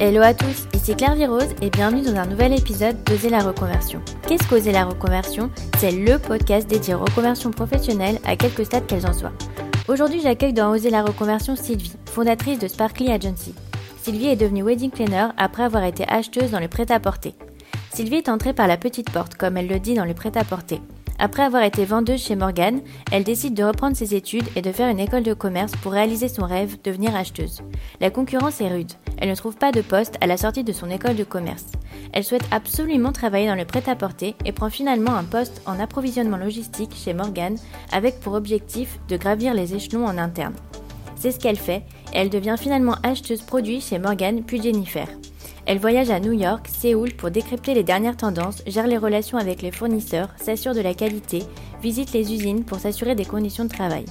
Hello à tous, ici Claire Virose et bienvenue dans un nouvel épisode d'Oser la reconversion. Qu'est-ce qu'Oser la reconversion? C'est le podcast dédié aux reconversions professionnelles à quelques stades qu'elles en soient. Aujourd'hui, j'accueille dans Oser la reconversion Sylvie, fondatrice de Sparkly Agency. Sylvie est devenue wedding planner après avoir été acheteuse dans le prêt-à-porter. Sylvie est entrée par la petite porte, comme elle le dit dans le prêt-à-porter. Après avoir été vendeuse chez Morgan, elle décide de reprendre ses études et de faire une école de commerce pour réaliser son rêve, devenir acheteuse. La concurrence est rude. Elle ne trouve pas de poste à la sortie de son école de commerce. Elle souhaite absolument travailler dans le prêt-à-porter et prend finalement un poste en approvisionnement logistique chez Morgan avec pour objectif de gravir les échelons en interne. C'est ce qu'elle fait et elle devient finalement acheteuse produit chez Morgan puis Jennifer. Elle voyage à New York, Séoul pour décrypter les dernières tendances, gère les relations avec les fournisseurs, s'assure de la qualité, visite les usines pour s'assurer des conditions de travail.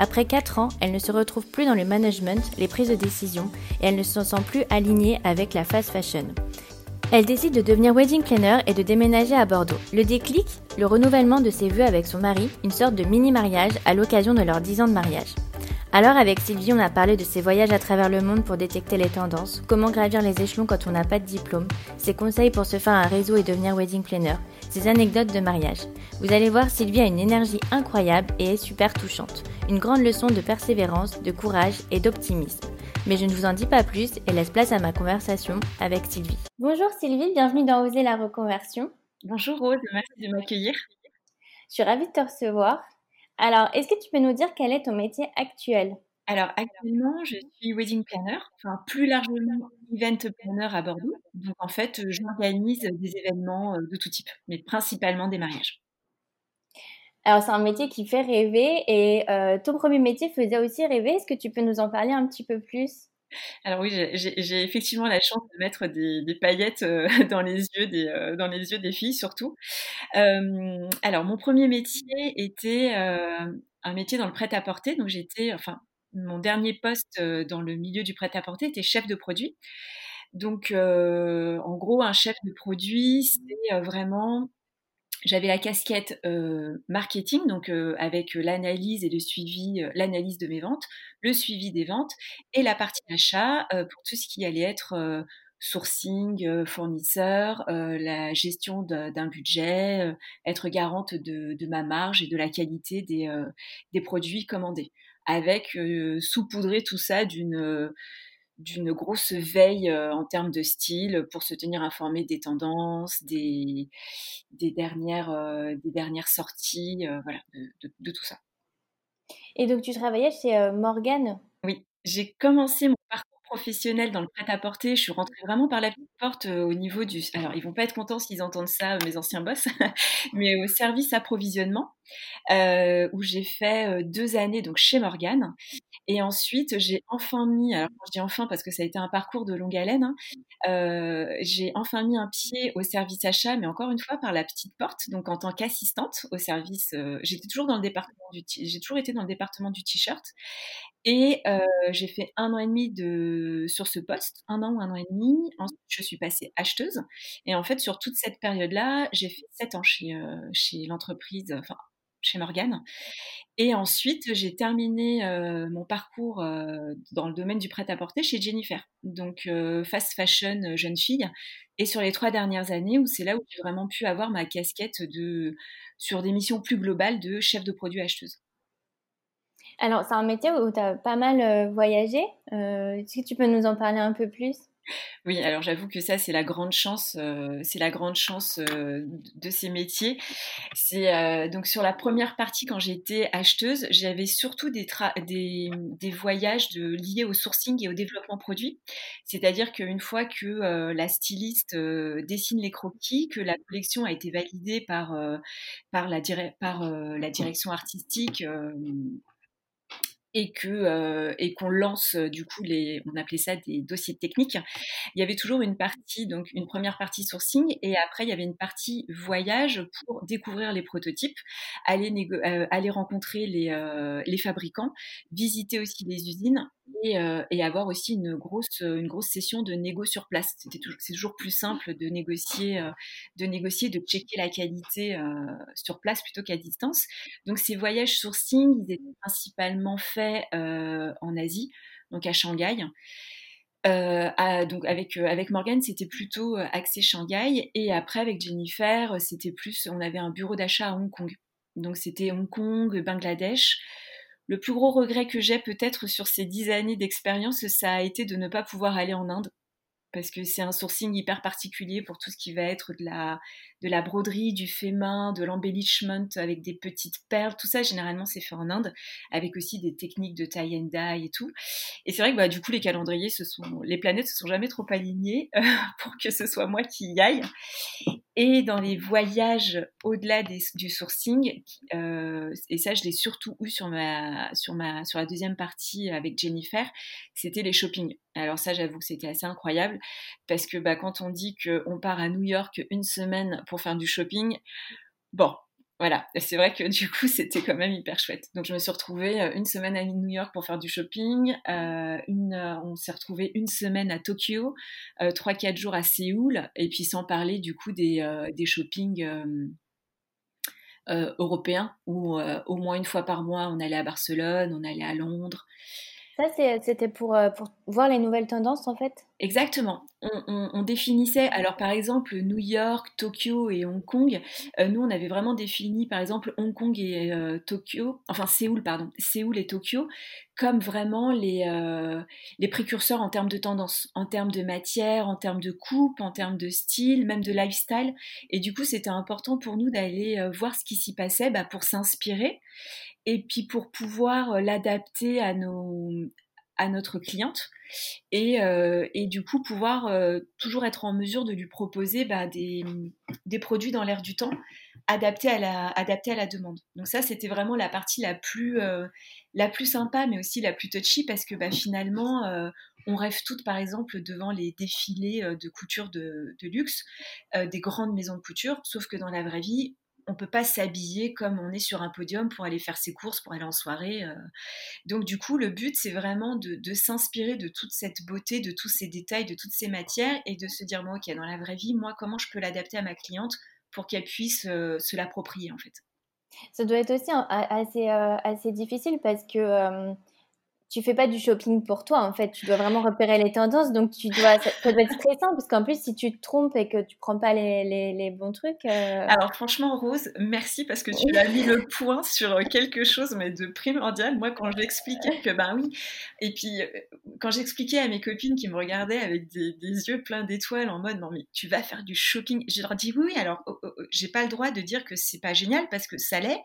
Après 4 ans, elle ne se retrouve plus dans le management, les prises de décision, et elle ne se sent plus alignée avec la fast fashion. Elle décide de devenir wedding planner et de déménager à Bordeaux. Le déclic Le renouvellement de ses vœux avec son mari, une sorte de mini-mariage à l'occasion de leurs 10 ans de mariage. Alors avec Sylvie, on a parlé de ses voyages à travers le monde pour détecter les tendances, comment gravir les échelons quand on n'a pas de diplôme, ses conseils pour se faire un réseau et devenir wedding planner, ses anecdotes de mariage. Vous allez voir, Sylvie a une énergie incroyable et est super touchante. Une grande leçon de persévérance, de courage et d'optimisme. Mais je ne vous en dis pas plus et laisse place à ma conversation avec Sylvie. Bonjour Sylvie, bienvenue dans Oser la reconversion. Bonjour Rose, merci de m'accueillir. Je suis ravie de te recevoir. Alors, est-ce que tu peux nous dire quel est ton métier actuel? Alors, actuellement, je suis wedding planner, enfin plus largement event planner à Bordeaux. Donc, en fait, j'organise des événements de tout type, mais principalement des mariages. Alors, c'est un métier qui fait rêver et euh, ton premier métier faisait aussi rêver. Est-ce que tu peux nous en parler un petit peu plus? Alors oui, j'ai effectivement la chance de mettre des, paillettes euh, dans les yeux des euh, dans les yeux des filles surtout. alors mon premier métier était euh, un métier dans le prêt-à-porter, donc j'étais enfin mon dernier poste dans le milieu du prêt-à-porter était chef de produit. Donc en gros un chef de produit c'est vraiment j'avais la casquette marketing, donc avec l'analyse et le suivi, l'analyse de mes ventes, le suivi des ventes et la partie achat pour tout ce qui allait être sourcing, fournisseur, la gestion d'un budget, être garante de, ma marge et de la qualité des, des produits commandés, avec saupoudrer tout ça d'une d'une grosse veille en termes de style pour se tenir informé des tendances, des, des, dernières, des dernières sorties, voilà, de, tout ça. Et donc tu travaillais chez Morgane? Oui, j'ai commencé mon parcours professionnel dans le prêt-à-porter, je suis rentrée vraiment par la petite porte au niveau du. Alors, ils vont pas être contents s'ils entendent ça, mes anciens boss, mais au service approvisionnement, où j'ai fait deux années donc chez Morgane. Et ensuite, j'ai enfin mis, alors je dis enfin parce que ça a été un parcours de longue haleine, hein, j'ai enfin mis un pied au service achat, mais encore une fois par la petite porte, donc en tant qu'assistante au service. j'étais toujours dans le département du, j'ai toujours été dans le département du t-shirt, et j'ai fait un an et demi de sur ce poste, un an ou un an et demi. Je suis passée acheteuse, et en fait, sur toute cette période-là, j'ai fait sept ans chez chez l'entreprise, enfin chez Morgane. Et ensuite, j'ai terminé mon parcours dans le domaine du prêt-à-porter chez Jennifer, donc fast fashion jeune fille. Et sur les trois dernières années, où c'est là où j'ai vraiment pu avoir ma casquette de sur des missions plus globales de chef de produit acheteuse. Alors, c'est un métier où tu as pas mal voyagé. Est-ce que tu peux nous en parler un peu plus? Oui, alors j'avoue que ça c'est la grande chance, euh, c'est la grande chance euh, de ces métiers. C'est euh, donc sur la première partie quand j'étais acheteuse, j'avais surtout des, des, voyages liés au sourcing et au développement produit. C'est-à-dire qu'une fois que la styliste dessine les croquis, que la collection a été validée par par la, par, la direction artistique et que euh, et qu'on lance euh, du coup les on appelait ça des dossiers techniques. Il y avait toujours une partie donc une première partie sourcing et après il y avait une partie voyage pour découvrir les prototypes aller euh, aller rencontrer les, les fabricants visiter aussi les usines et, et, avoir aussi une grosse une grosse session de négo sur place c'est toujours plus simple de négocier de négocier de checker la qualité sur place plutôt qu'à distance donc ces voyages sourcing ils étaient principalement faits en Asie, donc à Shanghai. donc avec avec Morgan, c'était plutôt axé Shanghai et après avec Jennifer, c'était plus on avait un bureau d'achat à Hong Kong. Donc c'était Hong Kong, Bangladesh. Le plus gros regret que j'ai peut-être sur ces dix années d'expérience, ça a été de ne pas pouvoir aller en Inde parce que c'est un sourcing hyper particulier pour tout ce qui va être de la, de la broderie, du fait main, de l'embellishment avec des petites perles. Tout ça, généralement, c'est fait en Inde, avec aussi des techniques de tie and dye et tout. Et c'est vrai que bah, du coup, les calendriers, les planètes se sont jamais trop alignées pour que ce soit moi qui y aille. Et dans les voyages au-delà du sourcing, euh, et ça je l'ai surtout eu sur, ma, sur, ma, sur la deuxième partie avec Jennifer, c'était les shopping. Alors ça j'avoue que c'était assez incroyable parce que bah, quand on dit qu'on part à New York une semaine pour faire du shopping, bon, voilà, c'est vrai que du coup, c'était quand même hyper chouette. Donc, je me suis retrouvée euh, une semaine à New York pour faire du shopping. Euh, une, euh, on s'est retrouvé une semaine à Tokyo, trois, quatre jours à Séoul, et puis sans parler du coup des, des shoppings européens où au moins une fois par mois, on allait à Barcelone, on allait à Londres. Ça, c'était pour, pour voir les nouvelles tendances en fait Exactement. On, définissait, alors par exemple, New York, Tokyo et Hong Kong. Euh, nous, on avait vraiment défini, par exemple, Hong Kong et euh, Tokyo, enfin Séoul, pardon, Séoul et Tokyo, comme vraiment les, euh, les précurseurs en termes de tendance, en termes de matière, en termes de coupe, en termes de style, même de lifestyle. Et du coup, c'était important pour nous d'aller voir ce qui s'y passait bah, pour s'inspirer et puis pour pouvoir l'adapter à nos à notre cliente et, euh, du coup pouvoir euh, toujours être en mesure de lui proposer bah, des, produits dans l'air du temps adaptés à la, adaptés à la demande. Donc ça c'était vraiment la partie la plus, euh, plus sympa mais aussi la plus touchy parce que bah, finalement on rêve toutes par exemple devant les défilés de couture de luxe des grandes maisons de couture sauf que dans la vraie vie on peut pas s'habiller comme on est sur un podium pour aller faire ses courses, pour aller en soirée. Euh. Donc du coup, le but, c'est vraiment de, s'inspirer de toute cette beauté, de tous ces détails, de toutes ces matières, et de se dire, bon, ok, dans la vraie vie, moi, comment je peux l'adapter à ma cliente pour qu'elle puisse euh, se l'approprier, en fait? Ça doit être aussi assez, euh, assez difficile parce que tu fais pas du shopping pour toi en fait, tu dois vraiment repérer les tendances, donc tu dois, ça, doit être stressant parce qu'en plus si tu te trompes et que tu prends pas les, bons trucs. Euh Alors franchement Rose, merci parce que tu as mis le point sur quelque chose mais de primordial. Moi quand j'expliquais que ben oui, et puis euh, quand j'expliquais à mes copines qui me regardaient avec des, yeux pleins d'étoiles en mode non mais tu vas faire du shopping, je leur dis oui, oui alors oh, oh, oh, j'ai pas le droit de dire que c'est pas génial parce que ça l'est,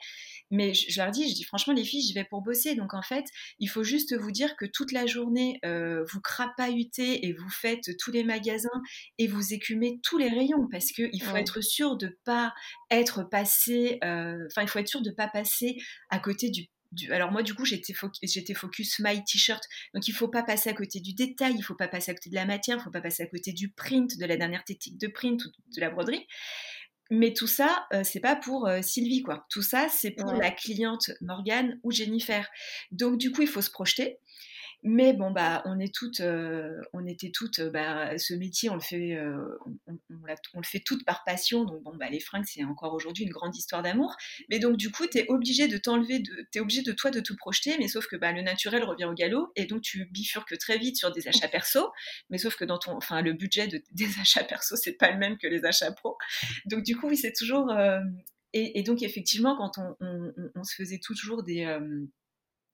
mais je, leur dis, je dis franchement les filles, j'y vais pour bosser, donc en fait il faut juste vous dire que toute la journée, euh, vous crapahutez et vous faites tous les magasins et vous écumez tous les rayons parce qu'il faut être sûr de pas être passé, euh, enfin, il faut être sûr de pas passer à côté du alors moi du coup j'étais focus, my t-shirt. Donc il faut pas passer à côté du détail il faut pas passer à côté de la matière il faut pas passer à côté du print de la dernière technique de print ou de la broderie mais tout ça, euh, c'est pas pour euh, Sylvie, quoi. Tout ça, c'est pour la cliente Morgane ou Jennifer. Donc, du coup, il faut se projeter. Mais bon, bah, on est toutes, euh, on était toutes, euh, bah, ce métier, on le fait, euh, on, le fait toutes par passion. Donc bon, bah, les fringues, c'est encore aujourd'hui une grande histoire d'amour. Mais donc du coup, tu es obligé de t'enlever, de, es obligé de toi de te projeter. Mais sauf que bah, le naturel revient au galop et donc tu bifurques très vite sur des achats perso. Mais sauf que dans ton, enfin, le budget des achats perso, c'est pas le même que les achats pro. Donc du coup, oui, c'est toujours. Et, donc effectivement, quand on, on se faisait toujours des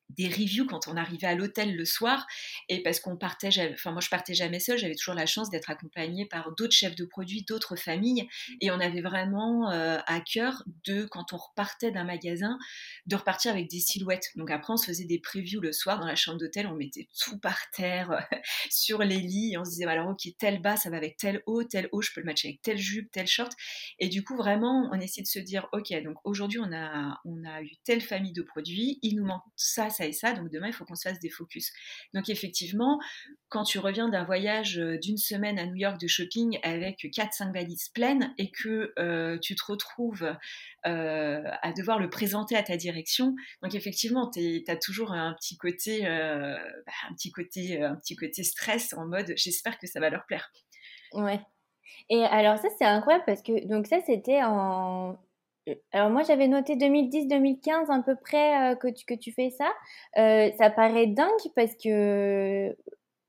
des reviews quand on arrivait à l'hôtel le soir et parce qu'on partait enfin moi je partais jamais seule j'avais toujours la chance d'être accompagnée par d'autres chefs de produits d'autres familles et on avait vraiment euh, à cœur de quand on repartait d'un magasin de repartir avec des silhouettes. Donc après on se faisait des previews le soir dans la chambre d'hôtel on mettait tout par terre sur les lits et on se disait alors ok tel bas ça va avec tel haut tel haut je peux le matcher avec telle jupe tel short et du coup vraiment on essaie de se dire ok donc aujourd'hui on a on a eu telle famille de produits il nous manque ça et ça, donc demain il faut qu'on se fasse des focus. Donc effectivement, quand tu reviens d'un voyage euh, d'une semaine à New York de shopping avec 4-5 valises pleines et que euh, tu te retrouves euh, à devoir le présenter à ta direction, donc effectivement tu as toujours un petit côté, bah, un petit côté, un petit côté stress en mode j'espère que ça va leur plaire. Ouais. Et alors ça c'est incroyable parce que donc ça c'était en alors moi j'avais noté 2010-2015 à peu près euh, que, tu, que tu fais ça. Euh, ça paraît dingue parce que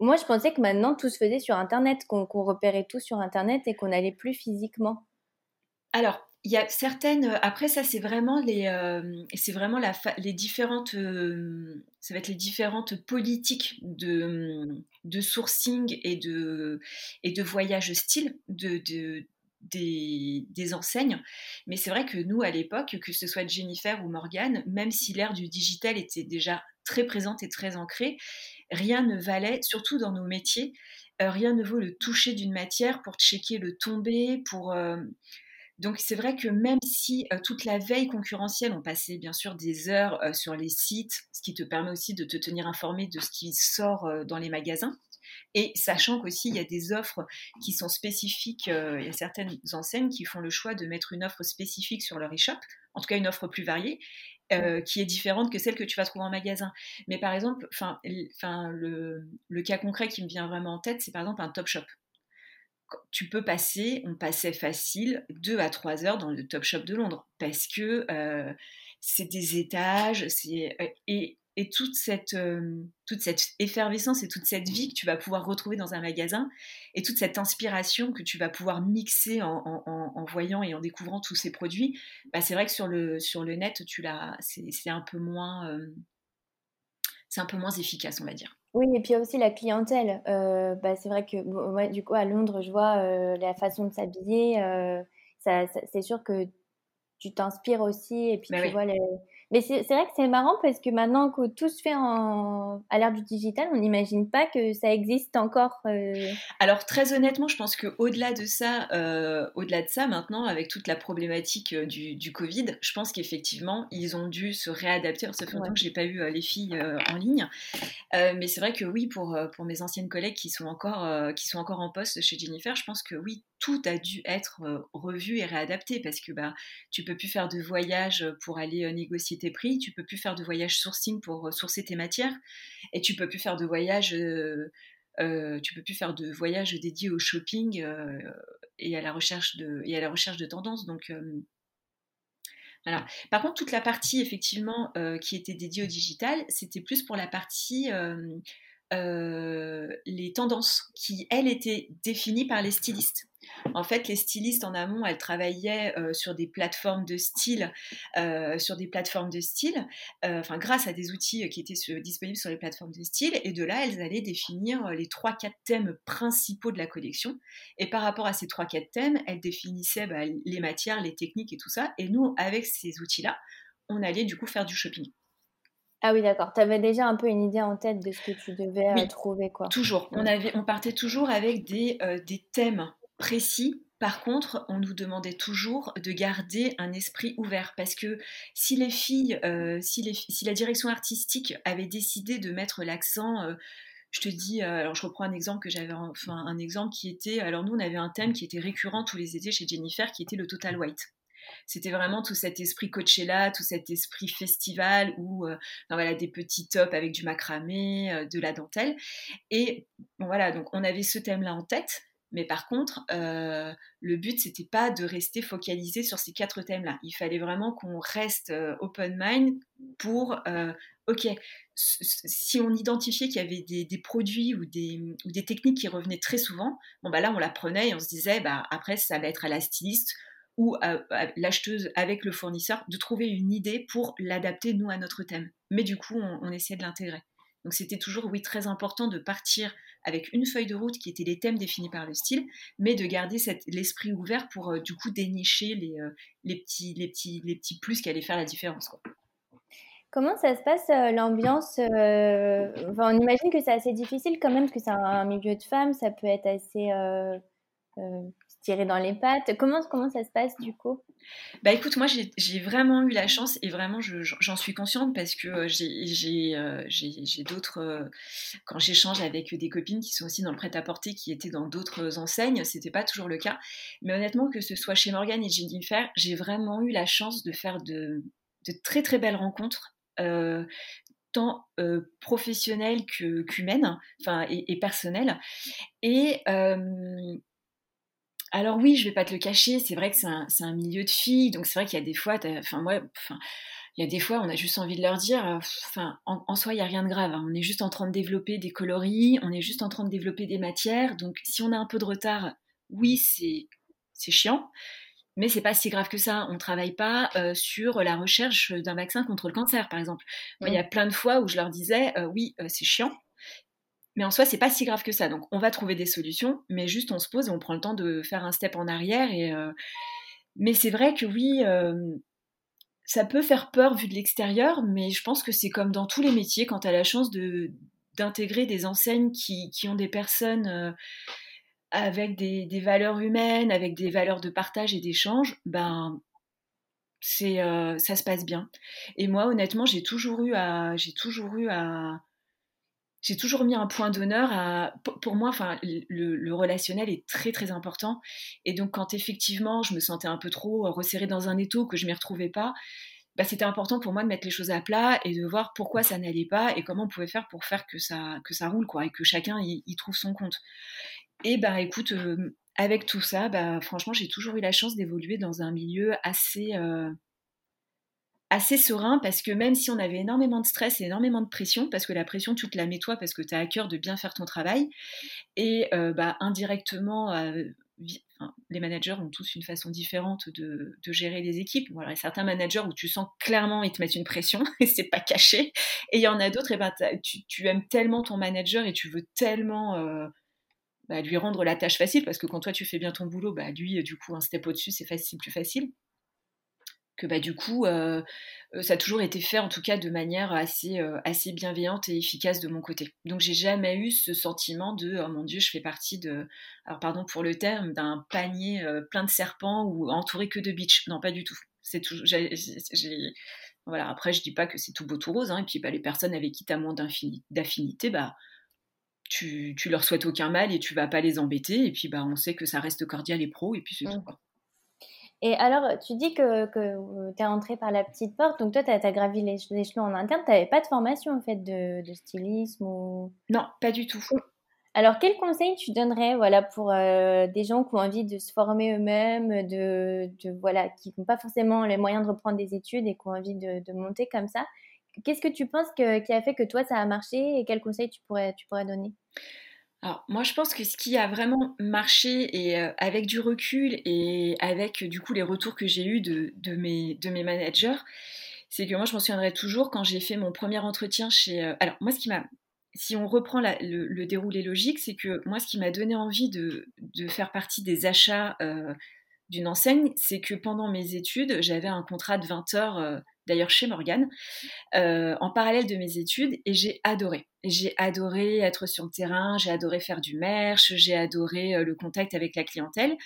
Moi, je pensais que maintenant, tout se faisait sur Internet, qu'on repérait tout sur Internet et qu'on n'allait plus physiquement. Alors, il y a certaines. Après, ça, c'est vraiment les, c'est vraiment la les différentes. ça va être les différentes politiques de, de sourcing et de et de voyage style de, de des, enseignes. Mais c'est vrai que nous, à l'époque, que ce soit Jennifer ou Morgane, même si l'ère du digital était déjà très présente et très ancrée, rien ne valait, surtout dans nos métiers, rien ne vaut le toucher d'une matière pour checker le tombé, pour donc c'est vrai que même si euh, toute la veille concurrentielle, on passait bien sûr des heures euh, sur les sites, ce qui te permet aussi de te tenir informé de ce qui sort euh, dans les magasins, et sachant qu'aussi il y a des offres qui sont spécifiques, il y a certaines enseignes qui font le choix de mettre une offre spécifique sur leur e-shop, en tout cas une offre plus variée, qui est différente que celle que tu vas trouver en magasin. Mais par exemple, le, le cas concret qui me vient vraiment en tête, c'est par exemple un Top Shop tu peux passer, on passait facile, deux à trois heures dans le Top Shop de Londres parce que euh, c'est des étages, c'est euh, et, et, toute cette euh, toute cette effervescence et toute cette vie que tu vas pouvoir retrouver dans un magasin et toute cette inspiration que tu vas pouvoir mixer en, en, voyant et en découvrant tous ces produits, bah c'est vrai que sur le sur le net tu l'as, c'est un peu moins c'est un peu moins efficace on va dire. Oui, et puis aussi la clientèle. Euh, bah, c'est vrai que du coup, à Londres, je vois euh, la façon de s'habiller. Euh, ça, c'est sûr que tu t'inspires aussi et puis bah tu vois les, mais c'est vrai que c'est marrant parce que maintenant que tout se fait en, à l'ère du digital, on n'imagine pas que ça existe encore. Euh. Alors très honnêtement, je pense qu'au-delà de ça, euh, au-delà de ça, maintenant avec toute la problématique euh, du, du Covid, je pense qu'effectivement ils ont dû se réadapter. Alors ça fait longtemps que j'ai pas eu les filles en ligne, mais c'est vrai que oui, pour pour mes anciennes collègues qui sont encore qui sont encore en poste chez Jennifer, je pense que oui, tout a dû être revu et réadapté parce que bah tu peux plus faire de voyage pour aller négocier tes prix, tu peux plus faire de voyage sourcing pour sourcer tes matières et tu peux plus faire de voyage tu peux plus faire de voyage dédié au shopping et à la recherche de et à la recherche de tendances donc voilà. Par contre, toute la partie effectivement qui était dédiée au digital, c'était plus pour la partie les tendances qui, elles, étaient définies par les stylistes. En fait, les stylistes en amont, elles travaillaient euh, sur des plateformes de style, euh, sur des plateformes de style, euh, enfin grâce à des outils qui étaient disponibles sur les plateformes de style, et de là, elles allaient définir les trois quatre thèmes principaux de la collection. Et par rapport à ces trois quatre thèmes, elles définissaient bah, les matières, les techniques et tout ça. Et nous, avec ces outils-là, on allait du coup faire du shopping. Ah oui, d'accord. Tu avais déjà un peu une idée en tête de ce que tu devais trouver, quoi. Toujours. On, avait, on partait toujours avec des, des thèmes précis. Par contre, on nous demandait toujours de garder un esprit ouvert parce que si les filles, euh, si, la direction artistique avait décidé de mettre l'accent, euh, je te dis, euh, alors je reprends un exemple que j'avais, enfin un exemple qui était, alors nous on avait un thème qui était récurrent tous les étés chez Jennifer, qui était le Total White c'était vraiment tout cet esprit Coachella, tout cet esprit festival où voilà des petits tops avec du macramé, de la dentelle. Et voilà, donc on avait ce thème-là en tête. Mais par contre, euh, le but, c'était pas de rester focalisé sur ces quatre thèmes-là. Il fallait vraiment qu'on reste euh, open mind pour, euh, ok, si on identifiait qu'il y avait des, produits ou des, ou des, techniques qui revenaient très souvent, bon bah là, on la prenait et on se disait, bah après, ça va être à la styliste ou à, l'acheteuse avec le fournisseur de trouver une idée pour l'adapter nous à notre thème. Mais du coup, on, on essayait de l'intégrer. Donc c'était toujours, oui, très important de partir avec une feuille de route qui était les thèmes définis par le style, mais de garder l'esprit ouvert pour euh, du coup dénicher les, euh, les, petits, les, petits, les petits plus qui allaient faire la différence. Comment ça se passe euh, l'ambiance On imagine que c'est assez difficile quand même, parce que c'est un, milieu de femmes, ça peut être assez tirer dans les pattes. Comment, ça se passe du coup? Bah écoute, moi j'ai vraiment eu la chance et vraiment j'en suis consciente parce que euh, euh, j'ai d'autres. Euh, quand j'échange avec des copines qui sont aussi dans le prêt-à-porter, qui étaient dans d'autres enseignes, c'était pas toujours le cas. Mais honnêtement, que ce soit chez Morgan et Jennifer, j'ai vraiment eu la chance de faire de, très très belles rencontres. tant professionnelles qu'humaines, enfin et, et, personnelles. Et alors oui, je vais pas te le cacher, c'est vrai que c'est un, milieu de filles, donc c'est vrai qu'il y a des fois, enfin moi, enfin, il y a des fois, on a juste envie de leur dire, enfin, en, soi, il n'y a rien de grave. Hein. On est juste en train de développer des coloris, on est juste en train de développer des matières. Donc, si on a un peu de retard, oui, c'est chiant, mais c'est pas si grave que ça. On travaille pas sur la recherche d'un vaccin contre le cancer, par exemple. il y a plein de fois où je leur disais, oui, c'est chiant, mais en soi, c'est pas si grave que ça. Donc, on va trouver des solutions, mais juste on se pose et on prend le temps de faire un step en arrière. Et, Mais c'est vrai que oui, ça peut faire peur vu de l'extérieur, mais je pense que c'est comme dans tous les métiers, quand tu as la chance de, d'intégrer des enseignes qui, qui, ont des personnes avec des, des, valeurs humaines, avec des valeurs de partage et d'échange, ben c'est ça se passe bien. Et moi, honnêtement, j'ai toujours eu à j'ai toujours eu à j'ai toujours mis un point d'honneur à. Pour moi, enfin, le, relationnel est très très important. Et donc, quand effectivement, je me sentais un peu trop resserrée dans un étau, que je m'y retrouvais pas, bah, c'était important pour moi de mettre les choses à plat et de voir pourquoi ça n'allait pas et comment on pouvait faire pour faire que ça que ça roule quoi et que chacun y, trouve son compte. Et bah écoute, euh, avec tout ça, bah franchement, j'ai toujours eu la chance d'évoluer dans un milieu assez euh, assez serein parce que même si on avait énormément de stress et énormément de pression, parce que la pression, tu te la mets toi parce que tu as à cœur de bien faire ton travail, et euh, bah, indirectement, euh, les managers ont tous une façon différente de, gérer les équipes. Voilà, certains managers où tu sens clairement ils te mettent une pression et c'est pas caché, et il y en a d'autres, et ben, tu, aimes tellement ton manager et tu veux tellement euh, bah, lui rendre la tâche facile parce que quand toi tu fais bien ton boulot, bah, lui, du coup, un step au-dessus, c'est facile, plus facile que bah, du coup, euh, euh, ça a toujours été fait en tout cas de manière assez, euh, assez bienveillante et efficace de mon côté. Donc j'ai jamais eu ce sentiment de oh mon dieu, je fais partie de, alors pardon pour le terme, d'un panier plein de serpents ou entouré que de bitches. Non, pas du tout. C'est toujours, voilà. Après, je dis pas que c'est tout beau tout rose. Hein, et puis bah, les personnes avec qui tu as moins d'affinité, bah tu, tu leur souhaites aucun mal et tu vas pas les embêter. Et puis bah on sait que ça reste cordial et pro et puis c'est tout. Mmh. Et alors, tu dis que, que euh, tu es entré par la petite porte, donc toi, tu as, gravi les échelons en interne, tu n'avais pas de formation en fait de, de, stylisme ou... Non, pas du tout. Alors, quel conseil tu donnerais voilà, pour euh, des gens qui ont envie de se former eux-mêmes, de, de, voilà, qui n'ont pas forcément les moyens de reprendre des études et qui ont envie de, de monter comme ça? Qu'est-ce que tu penses que, qui a fait que toi, ça a marché et quels conseils tu pourrais, tu pourrais donner? Alors moi je pense que ce qui a vraiment marché et euh, avec du recul et avec du coup les retours que j'ai eus de, mes, de mes managers, c'est que moi je m'en souviendrai toujours quand j'ai fait mon premier entretien chez... Euh, alors moi ce qui m'a... Si on reprend le, déroulé logique, c'est que moi ce qui m'a donné envie de, faire partie des achats euh, d'une enseigne, c'est que pendant mes études, j'avais un contrat de 20 heures d'ailleurs chez Morgane, euh, en parallèle de mes études, et j'ai adoré. J'ai adoré être sur le terrain, j'ai adoré faire du merch, j'ai adoré euh, le contact avec la clientèle.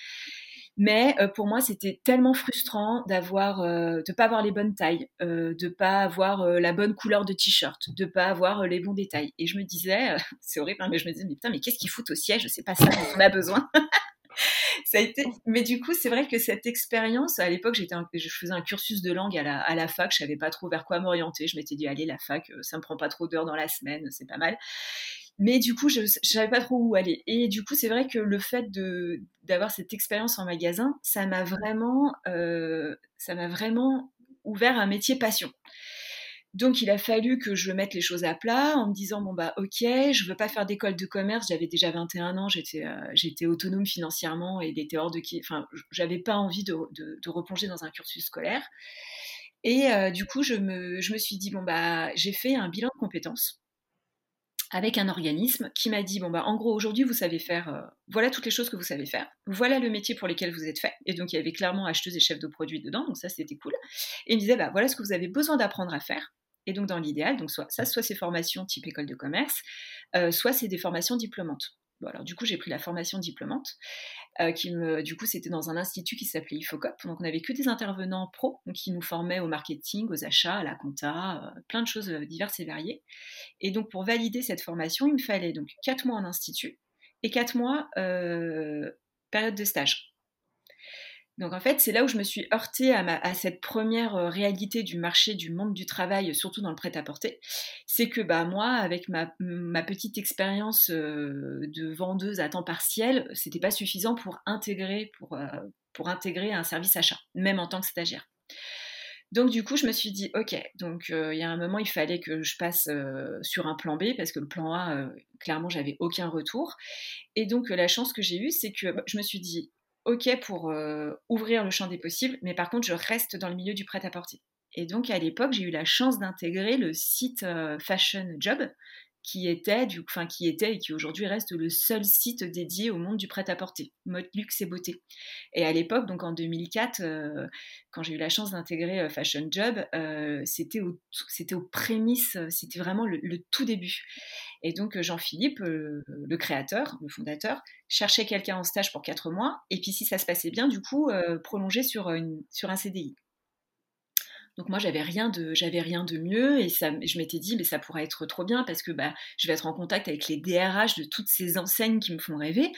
Mais euh, pour moi, c'était tellement frustrant d'avoir, de pas avoir les bonnes tailles, de pas avoir la bonne couleur de t-shirt, de pas avoir les bons détails. Et je me disais, c'est horrible, hein, mais je me disais, mais putain, mais qu'est-ce qu'il fout au siège? C'est pas ça on a besoin. ça a été. Mais du coup, c'est vrai que cette expérience, à l'époque, j'étais, je faisais un cursus de langue à la, à la fac. Je savais pas trop vers quoi m'orienter. Je m'étais dit, allez, la fac, euh, ça me prend pas trop d'heures dans la semaine, c'est pas mal. Mais du coup, je, ne savais pas trop où aller. Et du coup, c'est vrai que le fait de d'avoir cette expérience en magasin, ça m'a vraiment, euh, ça m'a vraiment ouvert un métier passion. Donc il a fallu que je mette les choses à plat en me disant bon bah ok, je veux pas faire d'école de commerce, j'avais déjà 21 ans, j'étais euh, j'étais autonome financièrement et il enfin j'avais pas envie de, replonger dans un cursus scolaire. Et euh, du coup je me, suis dit bon bah j'ai fait un bilan de compétences avec un organisme qui m'a dit bon bah en gros aujourd'hui vous savez faire euh, voilà toutes les choses que vous savez faire. Voilà le métier pour lesquels vous êtes fait. Et donc il y avait clairement acheteuse et chef de produits dedans. Donc ça c'était cool. Et il me disait bah voilà ce que vous avez besoin d'apprendre à faire et donc, dans l'idéal, donc soit ça, soit c'est formations type école de commerce, euh, soit c'est des formations diplômantes. Bon, alors, du coup, j'ai pris la formation diplômante, euh, qui me, du coup, c'était dans un institut qui s'appelait IFOCOP. Donc, on avait que des intervenants pro, donc, qui nous formaient au marketing, aux achats, à la compta, euh, plein de choses diverses et variées. Et donc, pour valider cette formation, il me fallait donc 4 mois en institut et 4 mois période de stage. Donc en fait, c'est là où je me suis heurtée à, cette première euh, réalité du marché, du monde du travail, surtout dans le prêt-à-porter. C'est que bah, moi, avec ma, petite expérience euh, de vendeuse à temps partiel, c'était pas suffisant pour intégrer, pour, euh, pour intégrer un service achat, même en tant que stagiaire. Donc du coup, je me suis dit, ok, donc il y a un moment, il fallait que je passe sur un plan B parce que le plan A, clairement, j'avais aucun retour. Et donc la chance que j'ai eue, c'est que bah, je me suis dit, ok pour ouvrir le champ des possibles, mais par contre, je reste dans le milieu du prêt-à-porter. Et donc à l'époque, j'ai eu la chance d'intégrer le site Fashion Job, qui était, du, qui était et qui aujourd'hui reste le seul site dédié au monde du prêt-à-porter, mode luxe et beauté. Et à l'époque, donc en 2004, euh, quand j'ai eu la chance d'intégrer euh, Fashion Job, euh, c'était au, c'était aux prémices, c'était vraiment le, tout début. Et donc Jean-Philippe, le créateur, le fondateur, cherchait quelqu'un en stage pour quatre mois, et puis si ça se passait bien, du coup, prolongé sur, une, sur un CDI. Donc moi j'avais rien de j'avais rien de mieux et ça je m'étais dit mais ça pourrait être trop bien parce que bah je vais être en contact avec les DRH de toutes ces enseignes qui me font rêver.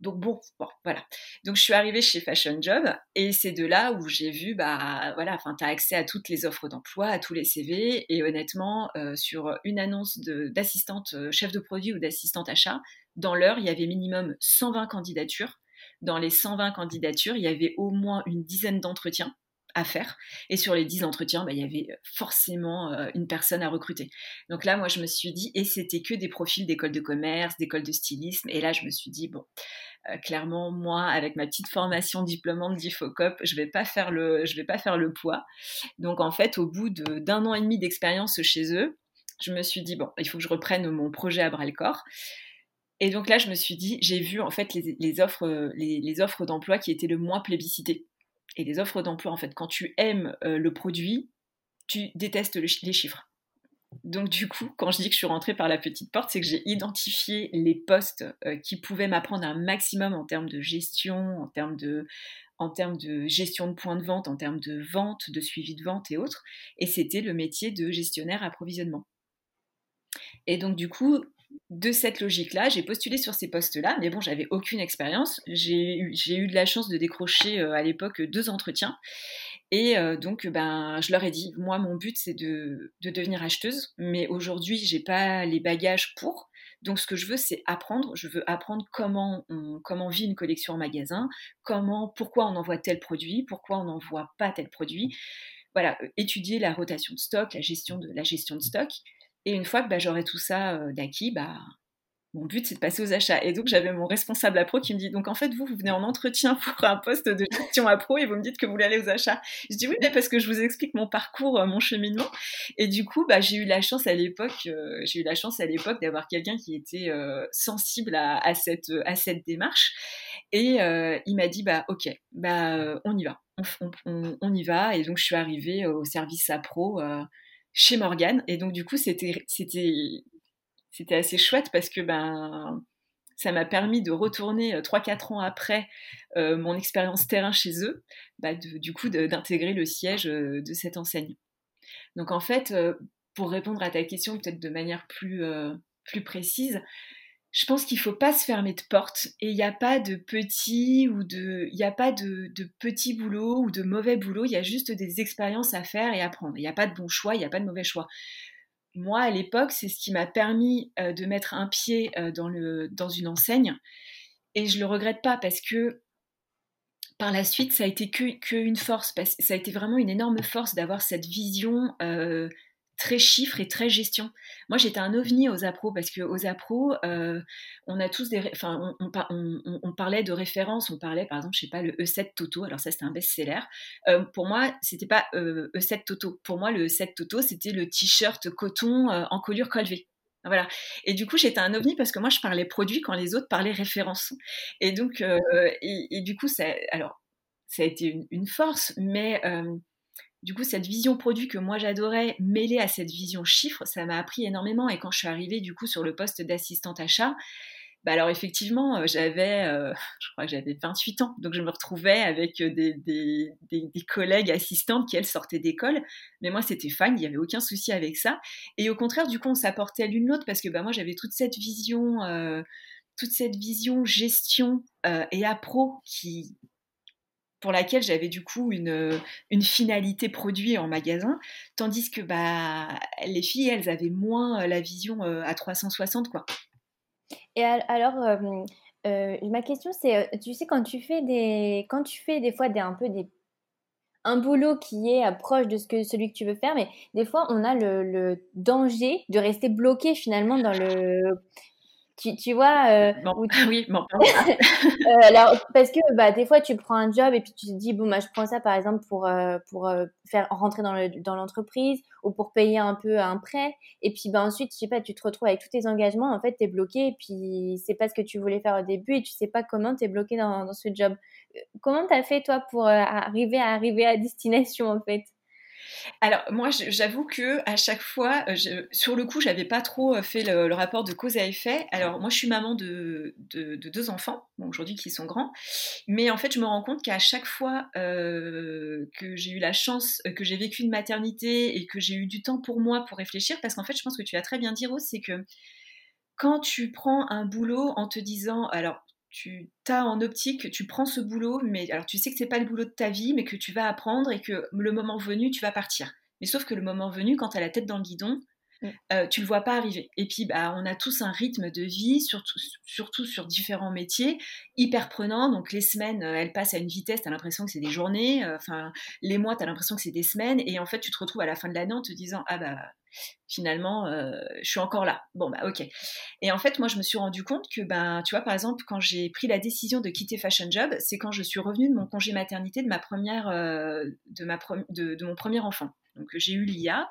Donc bon, voilà. Donc je suis arrivée chez Fashion Job et c'est de là où j'ai vu bah voilà, enfin tu as accès à toutes les offres d'emploi, à tous les CV et honnêtement euh, sur une annonce d'assistante euh, chef de produit ou d'assistante achat, dans l'heure, il y avait minimum 120 candidatures. Dans les 120 candidatures, il y avait au moins une dizaine d'entretiens à faire. Et sur les 10 entretiens, bah, il y avait forcément euh, une personne à recruter. Donc là, moi, je me suis dit, et c'était que des profils d'école de commerce, d'école de stylisme. Et là, je me suis dit, bon, euh, clairement, moi, avec ma petite formation diplômante d'IFOCOP, je vais pas faire le, je vais pas faire le poids. Donc en fait, au bout d'un an et demi d'expérience chez eux, je me suis dit, bon, il faut que je reprenne mon projet à bras le corps. Et donc là, je me suis dit, j'ai vu en fait les, offres, les, les offres d'emploi qui étaient le moins plébiscitées et les offres d'emploi, en fait, quand tu aimes euh, le produit, tu détestes les chiffres. Donc du coup, quand je dis que je suis rentrée par la petite porte, c'est que j'ai identifié les postes euh, qui pouvaient m'apprendre un maximum en termes de gestion, en termes de, en termes de gestion de points de vente, en termes de vente, de suivi de vente et autres. Et c'était le métier de gestionnaire approvisionnement. Et donc du coup, de cette logique-là, j'ai postulé sur ces postes-là, mais bon, j'avais aucune expérience. J'ai eu, de la chance de décrocher euh, à l'époque deux entretiens. Et euh, donc, ben, je leur ai dit, moi, mon but, c'est de, devenir acheteuse, mais aujourd'hui, j'ai pas les bagages pour. Donc, ce que je veux, c'est apprendre. Je veux apprendre comment on, comment vit une collection en magasin, comment, pourquoi on envoie tel produit, pourquoi on n'envoie pas tel produit. Voilà, euh, étudier la rotation de stock, la gestion de la gestion de stock. Et une fois que bah, j'aurai tout ça d'acquis, bah, mon but c'est de passer aux achats. Et donc j'avais mon responsable à pro qui me dit donc en fait vous vous venez en entretien pour un poste de gestion à et vous me dites que vous voulez aller aux achats. Je dis oui mais parce que je vous explique mon parcours, mon cheminement. Et du coup bah, j'ai eu la chance à l'époque, j'ai eu la chance à l'époque d'avoir quelqu'un qui était sensible à, cette démarche. Et il m'a dit bah ok bah on y va, on, on, y va. Et donc je suis arrivée au service à chez Morgane. Et donc, du coup, c'était, assez chouette parce que ben, ça m'a permis de retourner 3-4 euh, ans après euh, mon expérience terrain chez eux, bah, du coup, d'intégrer le siège euh, de cette enseigne. Donc, en fait, pour répondre à ta question peut-être de manière plus, plus précise, je pense qu'il faut pas se fermer de porte et il n'y a pas de petit ou de il a pas de, petit boulot ou de mauvais boulot, il y a juste des expériences à faire et à prendre. Il n'y a pas de bon choix, il n'y a pas de mauvais choix. Moi, à l'époque, c'est ce qui m'a permis euh, de mettre un pied euh, dans, le, dans une enseigne et je le regrette pas parce que par la suite, ça a été que, que une force, ça a été vraiment une énorme force d'avoir cette vision euh, très chiffres et très gestion. Moi, j'étais un ovni aux appros parce que aux appros, euh, on a tous des, enfin, on, parlait de références, on parlait par exemple, je sais pas, le E7 Toto. Alors ça, c'était un best-seller. Euh, pour moi, c'était pas euh, E7 Toto. Pour moi, le E7 Toto, c'était le t-shirt coton en colure colvée. Voilà. Et du coup, j'étais un ovni parce que moi, je parlais produit quand les autres parlaient références. Et donc, et, du coup, ça, alors, ça a été une force, mais du coup, cette vision produit que moi j'adorais, mêlée à cette vision chiffre, ça m'a appris énormément. Et quand je suis arrivée du coup sur le poste d'assistante achat, bah alors effectivement, euh, j'avais, euh, je crois que j'avais 28 ans, donc je me retrouvais avec euh, des, collègues assistantes qui elles sortaient d'école, mais moi c'était fun, il n'y avait aucun souci avec ça. Et au contraire, du coup, on s'apportait l'une l'autre parce que bah, moi j'avais toute cette vision, toute cette vision gestion et appro qui pour laquelle j'avais du coup une, une finalité produit en magasin, tandis que bah, les filles, elles avaient moins euh, la vision euh, à 360. Quoi. Et alors, euh, ma question c'est, tu sais, quand tu fais des, quand tu fais des fois des, un peu des un boulot qui est proche de ce que celui que tu veux faire, mais des fois on a le, le danger de rester bloqué finalement dans le tu, tu vois euh, Oui, bon. euh, alors, parce que bah, des fois, tu prends un job et puis tu te dis, bon, bah, je prends ça par exemple pour, euh, pour euh, faire rentrer dans, le, dans l'entreprise ou pour payer un peu un prêt. Et puis bah, ensuite, je sais pas, tu te retrouves avec tous tes engagements. En fait, tu es bloqué et puis c'est pas ce que tu voulais faire au début et tu sais pas comment tu es bloqué dans, dans ce job. Comment tu as fait, toi, pour arriver à arriver à destination, en fait? Alors moi, j'avoue que à chaque fois, euh, sur le coup, j'avais pas trop euh, fait le, rapport de cause à effet. Alors moi, je suis maman de, deux enfants, aujourd'hui qui sont grands, mais en fait, je me rends compte qu'à chaque fois euh, que j'ai eu la chance, que j'ai vécu une maternité et que j'ai eu du temps pour moi pour réfléchir, parce qu'en fait, je pense que tu as très bien dit, Rose, c'est que quand tu prends un boulot en te disant, alors tu as en optique, tu prends ce boulot, mais alors tu sais que c'est pas le boulot de ta vie, mais que tu vas apprendre et que le moment venu, tu vas partir. Mais sauf que le moment venu, quand tu as la tête dans le guidon, mm. euh, tu le vois pas arriver. Et puis, bah, on a tous un rythme de vie, surtout, sur différents métiers, hyper prenant. Donc, les semaines, elles passent à une vitesse, tu as l'impression que c'est des journées. Enfin, les mois, tu as l'impression que c'est des semaines. Et en fait, tu te retrouves à la fin de l'année en te disant, ah bah, finalement, je suis encore là. Bon, bah ok. Et en fait, moi, je me suis rendu compte que, ben, tu vois, par exemple, quand j'ai pris la décision de quitter Fashion Job, c'est quand je suis revenue de mon congé maternité de ma première, de, ma de, mon premier enfant. Donc, j'ai eu l'IA.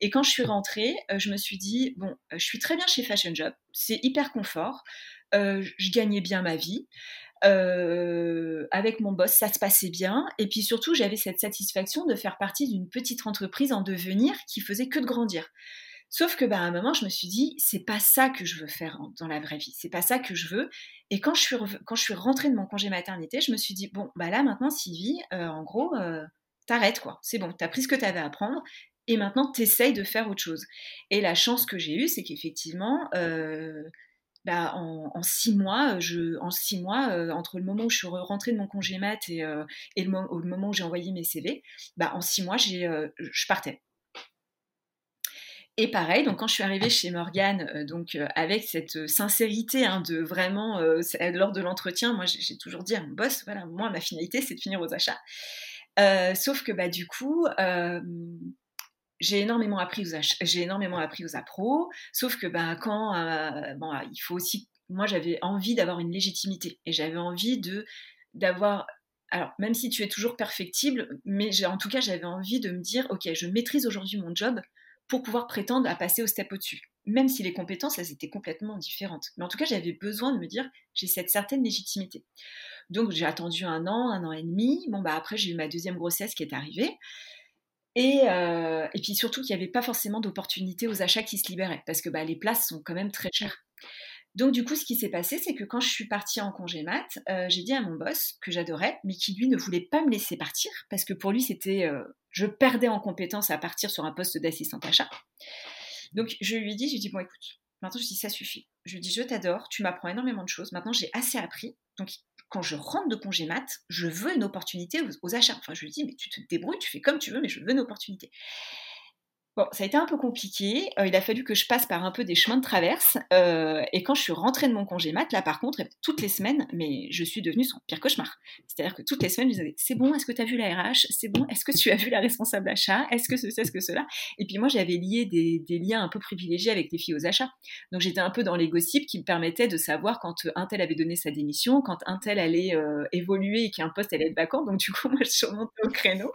Et quand je suis rentrée, euh, je me suis dit, bon, je suis très bien chez Fashion Job, c'est hyper confort, je gagnais bien ma vie. Euh, avec mon boss, ça se passait bien. Et puis surtout, j'avais cette satisfaction de faire partie d'une petite entreprise en devenir qui faisait que de grandir. Sauf que, bah, à un moment, je me suis dit, c'est pas ça que je veux faire dans la vraie vie. C'est pas ça que je veux. Et quand je suis, quand je suis rentrée de mon congé maternité, je me suis dit, bon, bah là, maintenant, Sylvie, euh, en gros, euh, t'arrêtes, quoi. C'est bon, t'as pris ce que t'avais à apprendre. Et maintenant, t'essayes de faire autre chose. Et la chance que j'ai eue, c'est qu'effectivement, bah, en, six mois, euh, entre le moment où je suis rentrée de mon congé mat et, euh, le, moment où j'ai envoyé mes CV, bah, en six mois, euh, je partais. Et pareil, donc quand je suis arrivée chez Morgane, donc avec cette sincérité hein, de vraiment, lors de l'entretien, moi j'ai toujours dit à mon boss, voilà, moi ma finalité c'est de finir aux achats. Sauf que bah du coup, j'ai énormément appris aux j'ai énormément appris aux appros, sauf que ben quand euh, il faut aussi moi j'avais envie d'avoir une légitimité et j'avais envie de d'avoir alors même si tu es toujours perfectible, mais en tout cas j'avais envie de me dire ok je maîtrise aujourd'hui mon job pour pouvoir prétendre à passer au step au-dessus. Même si les compétences, étaient complètement différentes. Mais en tout cas, j'avais besoin de me dire, j'ai cette certaine légitimité. Donc, j'ai attendu un an, un an et demi. Bon, bah après, j'ai eu ma deuxième grossesse qui est arrivée. Euh, et, puis surtout qu'il n'y avait pas forcément d'opportunités aux achats qui se libéraient, parce que bah, les places sont quand même très chères. Donc du coup, ce qui s'est passé, c'est que quand je suis partie en congé mat, euh, j'ai dit à mon boss, que j'adorais, mais qui lui ne voulait pas me laisser partir, parce que pour lui, c'était... Euh, je perdais en compétence à partir sur un poste d'assistante achat. Donc je lui dit, je lui dit, bon écoute, maintenant je dis, ça suffit. Je lui dit, je t'adore, tu m'apprends énormément de choses, maintenant j'ai assez appris, donc quand je rentre de congé mat, je veux une opportunité aux, achats. Enfin, je lui dis, mais tu te débrouilles, tu fais comme tu veux, mais je veux une opportunité. Bon, ça a été un peu compliqué. Euh, il a fallu que je passe par un peu des chemins de traverse. Euh, et quand je suis rentrée de mon congé mat, là par contre, toutes les semaines, mais je suis devenue son pire cauchemar. C'est-à-dire que toutes les semaines, je disais C'est bon, est-ce que tu as vu la RH C'est bon, est-ce que tu as vu la responsable achat? Est-ce que ceci, est-ce que cela? Et puis moi, j'avais lié des, liens un peu privilégiés avec les filles aux achats. Donc j'étais un peu dans les gossips qui me permettaient de savoir quand un tel avait donné sa démission, quand un tel allait euh, évoluer et qu'un poste allait être vacant. Donc du coup, moi, je suis remontée au créneau.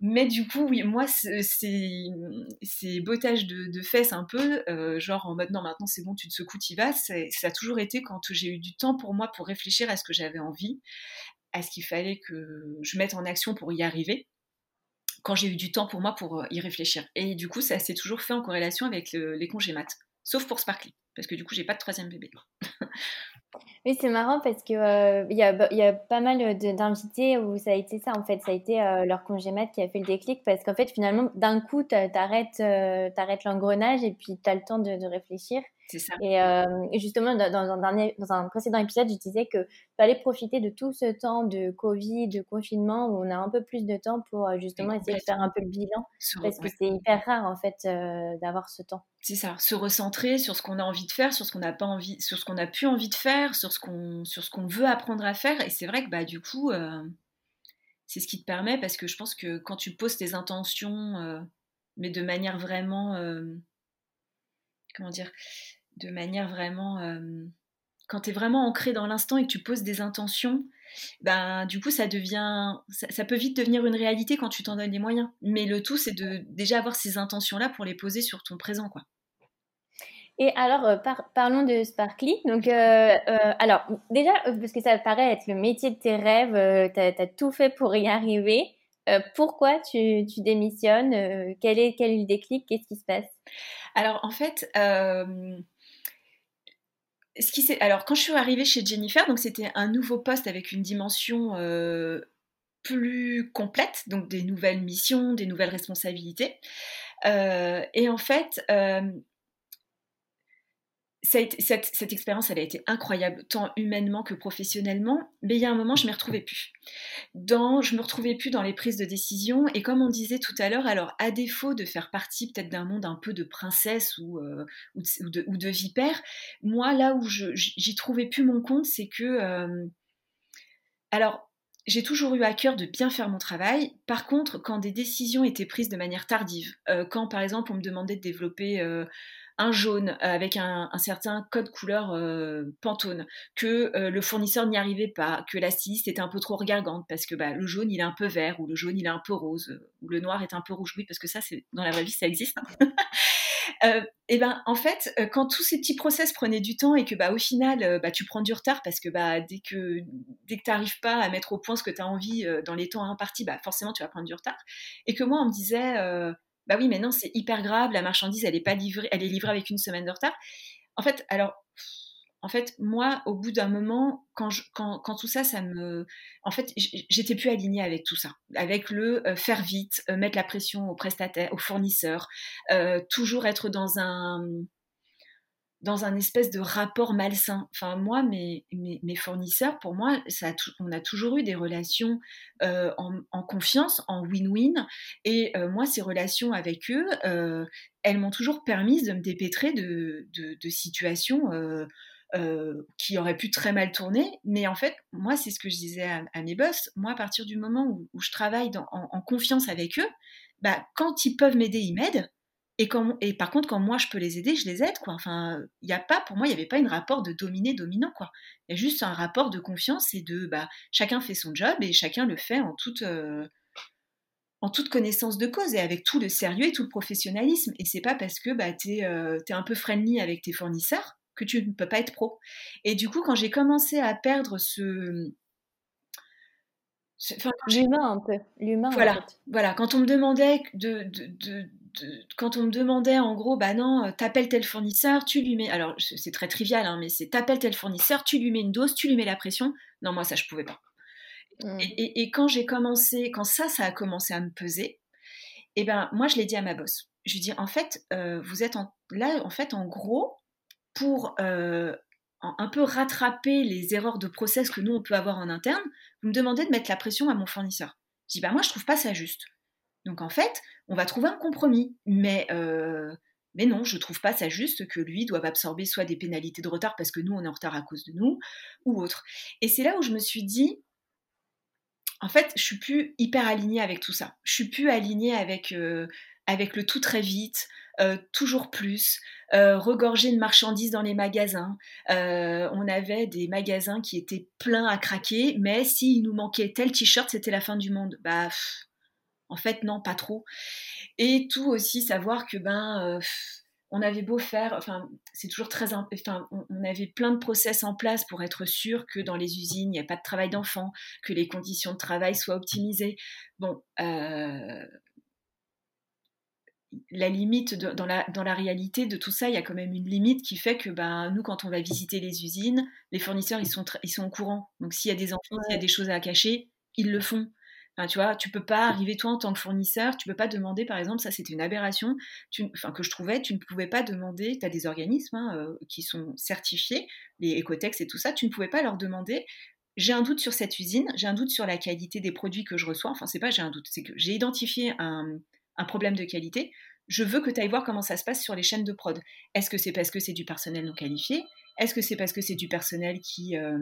Mais du coup, oui, moi, c'est ces bottages de, fesses un peu, euh, genre en mode non, maintenant c'est bon, tu te secoues, tu vas, ça a toujours été quand j'ai eu du temps pour moi pour réfléchir à ce que j'avais envie, à ce qu'il fallait que je mette en action pour y arriver, quand j'ai eu du temps pour moi pour euh, y réfléchir. Et du coup, ça s'est toujours fait en corrélation avec les congés maths, sauf pour Sparkly, parce que du coup, j'ai pas de troisième bébé. Oui, c'est marrant parce que euh, il y, a, pas mal d'invités où ça a été ça en fait, ça a été euh, leur congé mat qui a fait le déclic parce qu'en fait finalement d'un coup t'arrêtes euh, t'arrêtes l'engrenage et puis t'as le temps de réfléchir. C'est ça. Et, euh, justement, dans, un dernier, dans un précédent épisode, je disais que fallait profiter de tout ce temps de Covid, de confinement, où on a un peu plus de temps pour euh, justement essayer de faire un peu le bilan, parce que c'est hyper rare en fait euh, d'avoir ce temps. C'est ça, se recentrer sur ce qu'on a envie de faire, sur ce qu'on n'a pas envie, sur ce qu'on a plus envie de faire, sur ce qu'on, sur ce qu'on veut apprendre à faire. Et c'est vrai que bah du coup, c'est ce qui te permet, parce que je pense que quand tu poses tes intentions, mais de manière vraiment, comment dire, de manière vraiment, quand tu es vraiment ancré dans l'instant et que tu poses des intentions, ben du coup ça devient, ça, peut vite devenir une réalité quand tu t'en donnes les moyens. Mais le tout c'est de déjà avoir ces intentions là pour les poser sur ton présent, quoi. Et alors, euh, parlons de Sparkly. Donc, euh, euh, alors, déjà, parce que ça paraît être le métier de tes rêves, tu as, tout fait pour y arriver. pourquoi tu, tu démissionnes? Quel, est, quel est le déclic? Qu'est-ce qui se passe? Alors, en fait, alors, quand je suis arrivée chez Jennifer, c'était un nouveau poste avec une dimension plus complète, donc des nouvelles missions, des nouvelles responsabilités. et en fait, cette, expérience, elle a été incroyable, tant humainement que professionnellement, mais il y a un moment, je ne m'y retrouvais plus. Je me retrouvais plus dans les prises de décision, et comme on disait tout à l'heure, alors à défaut de faire partie peut-être d'un monde un peu de princesse ou, euh, de, vipère, moi, là où j'y trouvais plus mon compte, c'est que... Euh, alors, j'ai toujours eu à cœur de bien faire mon travail. Par contre, quand des décisions étaient prises de manière tardive, euh, quand par exemple on me demandait de développer un jaune euh, avec un, certain code couleur euh, Pantone, que euh, le fournisseur n'y arrivait pas, que la styliste était un peu trop regardante parce que bah, le jaune il est un peu vert ou le jaune il est un peu rose ou le noir est un peu rouge. Oui, parce que ça, c'est dans la vraie vie, ça existe. Hein. et ben en fait, quand tous ces petits process prenaient du temps et que bah au final, bah, tu prends du retard parce que bah dès que dès que t'arrives pas à mettre au point ce que tu as envie dans les temps impartis, bah forcément tu vas prendre du retard. Et que moi on me disait bah oui, mais c'est hyper grave, la marchandise, elle est pas livrée, elle est livrée avec une semaine de retard. En fait, alors, en fait, moi, au bout d'un moment, quand, quand, tout ça, ça me, en fait, j'étais plus alignée avec tout ça, avec le euh, faire vite, euh, mettre la pression aux prestataires, aux fournisseurs, euh, toujours être dans un, dans un espèce de rapport malsain. Enfin, moi, mes, mes, fournisseurs, pour moi, ça on a toujours eu des relations euh, en, confiance, en win-win. Et euh, moi, ces relations avec eux, euh, elles m'ont toujours permis de me dépêtrer de, de, situations qui auraient pu très mal tourner. Mais en fait, moi, c'est ce que je disais à, mes boss. Moi, à partir du moment où, je travaille en, en, confiance avec eux, bah, quand ils peuvent m'aider, ils m'aident. Et, quand, et par contre, quand moi je peux les aider, je les aide, quoi. Enfin, il y a pas, pour moi, il n'y avait pas un rapport de dominé-dominant, quoi. Il y a juste un rapport de confiance et de, bah, chacun fait son job et chacun le fait en toute, euh, en toute connaissance de cause et avec tout le sérieux et tout le professionnalisme. Et c'est pas parce que bah, tu es, euh, un peu friendly avec tes fournisseurs que tu ne peux pas être pro. Et du coup, quand j'ai commencé à perdre ce, l'humain un peu l'humain voilà voilà quand on me demandait de, de, quand on me demandait en gros, bah non, euh, t'appelles tel fournisseur, tu lui mets, alors c'est très trivial, hein, mais c'est t'appelles tel fournisseur, tu lui mets une dose, tu lui mets la pression. Non, moi ça je pouvais pas. Mmh. Et, quand j'ai commencé, quand ça, ça a commencé à me peser, et eh ben moi je l'ai dit à ma boss. Je lui dis en fait, euh, vous êtes là, en fait, en gros, pour euh, un peu rattraper les erreurs de process que nous on peut avoir en interne, vous me demandez de mettre la pression à mon fournisseur. Je dis bah moi je trouve pas ça juste. Donc en fait, on va trouver un compromis. Mais, euh, mais non, je trouve pas ça juste que lui doive absorber soit des pénalités de retard parce que nous, on est en retard à cause de nous, ou autre. Et c'est là où je me suis dit, en fait, je suis plus hyper alignée avec tout ça. Je suis plus alignée avec, euh, avec le tout très vite, euh, toujours plus, regorger de marchandises dans les magasins. on avait des magasins qui étaient pleins à craquer, mais s'il nous manquait tel t-shirt, c'était la fin du monde. Bah, en fait, non, pas trop. Et tout aussi savoir que ben, euh, on avait beau faire, enfin, c'est toujours très, enfin, on, avait plein de process en place pour être sûr que dans les usines, il n'y a pas de travail d'enfant, que les conditions de travail soient optimisées. Bon, euh, la limite dans, la, dans la réalité de tout ça, il y a quand même une limite qui fait que ben, nous, quand on va visiter les usines, les fournisseurs, ils sont, ils sont au courant. Donc s'il y a des enfants, s'il y a des choses à cacher, ils le font tu vois, tu peux pas arriver toi en tant que fournisseur, tu peux pas demander, par exemple, ça c'était une aberration, enfin, que je trouvais, tu ne pouvais pas demander, tu as des organismes hein, euh, qui sont certifiés, les Ecotex et tout ça, tu ne pouvais pas leur demander, j'ai un doute sur cette usine, j'ai un doute sur la qualité des produits que je reçois, enfin c'est pas j'ai un doute, c'est que j'ai identifié un, problème de qualité, je veux que tu ailles voir comment ça se passe sur les chaînes de prod. Est-ce que c'est parce que c'est du personnel non qualifié? Est-ce que c'est parce que c'est du personnel qui... Euh,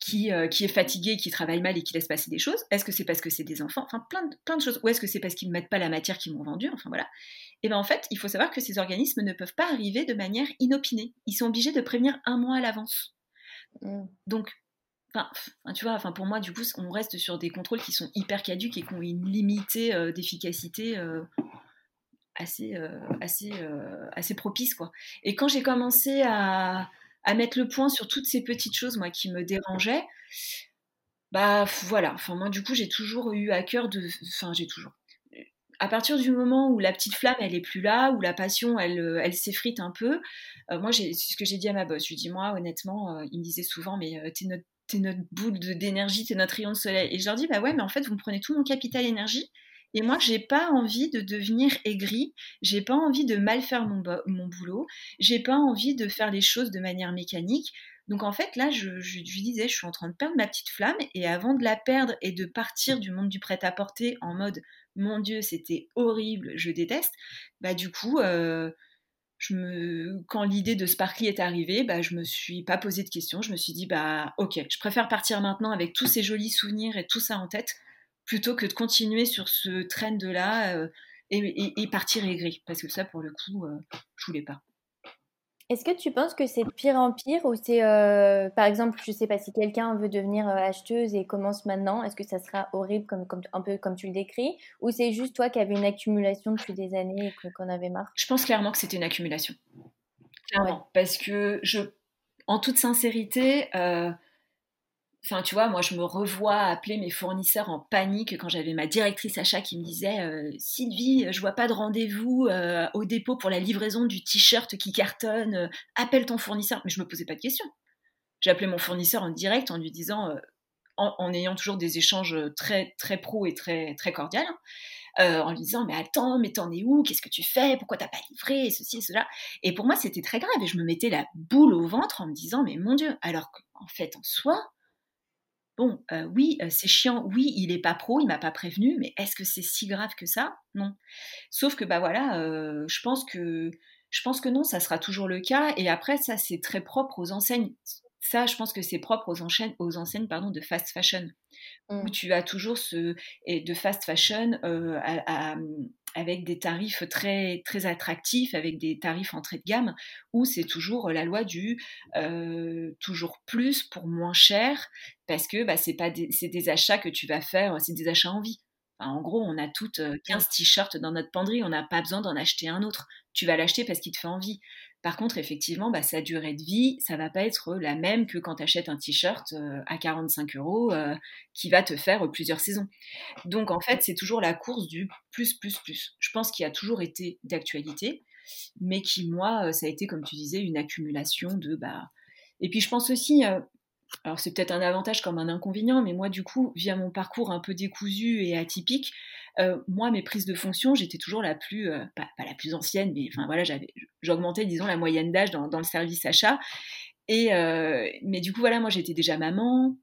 qui, qui est fatigué, qui travaille mal et qui laisse passer des choses Est-ce que c'est parce que c'est des enfants Enfin, plein de, plein de choses. Ou est-ce que c'est parce qu'ils ne mettent pas la matière qu'ils m'ont vendue Enfin, voilà. Et bien, en fait, il faut savoir que ces organismes ne peuvent pas arriver de manière inopinée. Ils sont obligés de prévenir un mois à l'avance. Mmh. Donc, Enfin, tu vois, enfin pour moi, du coup, on reste sur des contrôles qui sont hyper caduques et qui ont une limitée d'efficacité assez, assez, assez propice, quoi. Et quand j'ai commencé à, à, mettre le point sur toutes ces petites choses, moi, qui me dérangeaient, bah voilà. Enfin, moi, du coup, j'ai toujours eu à cœur de. Enfin, j'ai toujours. À partir du moment où la petite flamme, elle est plus là, où la passion, elle, elle s'effrite un peu, moi, c'est ce que j'ai dit à ma boss. Je lui dis, moi, honnêtement, il me disait souvent, mais t'es notre notre boule d'énergie, t'es notre rayon de soleil. Et je leur dis, bah ouais, mais en fait, vous me prenez tout mon capital énergie. Et moi, j'ai pas envie de devenir aigri, j'ai pas envie de mal faire mon, mon boulot, j'ai pas envie de faire les choses de manière mécanique. Donc en fait, là, je, disais, je suis en train de perdre ma petite flamme, et avant de la perdre et de partir du monde du prêt-à-porter en mode, mon Dieu, c'était horrible, je déteste, bah du coup, euh, quand l'idée de Sparkly est arrivée, bah, je me suis pas posé de questions. Je me suis dit, bah, ok, je préfère partir maintenant avec tous ces jolis souvenirs et tout ça en tête, plutôt que de continuer sur ce train de là euh, et, partir aigri. Parce que ça, pour le coup, euh, je voulais pas. Est-ce que tu penses que c'est de pire en pire ou c'est, euh, par exemple, je sais pas, si quelqu'un veut devenir euh, acheteuse et commence maintenant, est-ce que ça sera horrible comme, comme, un peu comme tu le décris ou c'est juste toi qui avais une accumulation depuis des années et qu'on avait marre? Je pense clairement que c'était une accumulation. Clairement. Parce que je, en toute sincérité, Enfin, tu vois, moi, je me revois appeler mes fournisseurs en panique quand j'avais ma directrice achat qui me disait euh, Sylvie, je vois pas de rendez-vous euh, au dépôt pour la livraison du t-shirt qui cartonne, euh, appelle ton fournisseur. Mais je me posais pas de questions. Appelé mon fournisseur en direct en lui disant, en, ayant toujours des échanges très, très pro et très, très cordiaux, hein, en lui disant Mais attends, mais t'en es où? Qu'est-ce que tu fais? Pourquoi t'as pas livré? Et Ceci et cela. Et pour moi, c'était très grave. Et je me mettais la boule au ventre en me disant Mais mon Dieu, alors qu'en fait, en soi, Bon, euh, oui, euh, c'est chiant, oui, il est pas pro, il m'a pas prévenu, mais est-ce que c'est si grave que ça? Non. Sauf que bah voilà, euh, je pense que je pense que non, ça sera toujours le cas. Et après, ça c'est très propre aux enseignes. Ça, je pense que c'est propre aux enseignes, aux enseignes pardon, de fast fashion, où mmh. tu as toujours ce et de fast fashion à, avec des tarifs très, très attractifs, avec des tarifs entrée de gamme, où c'est toujours la loi du euh, toujours plus pour moins cher, parce que bah, c'est pas des, des achats que tu vas faire, c'est des achats en vie. en gros, on a toutes 15 t-shirts dans notre penderie, on n'a pas besoin d'en acheter un autre. Tu vas l'acheter parce qu'il te fait envie. Par contre, effectivement, bah, sa durée de vie, ça va pas être la même que quand tu achètes un t-shirt euh, à 45 euros euh, qui va te faire plusieurs saisons. Donc, en fait, c'est toujours la course du plus, plus, plus. Je pense qu'il a toujours été d'actualité, mais qui, moi, euh, ça a été, comme tu disais, une accumulation de... Bah... Et puis, je pense aussi, alors c'est peut-être un avantage comme un inconvénient, mais moi du coup, via mon parcours un peu décousu et atypique, euh, moi mes prises de fonction, j'étais toujours la plus, euh, pas, la plus ancienne, mais enfin voilà, j'augmentais disons la moyenne d'âge dans, le service achat. Et euh, mais du coup voilà, moi j'étais déjà maman.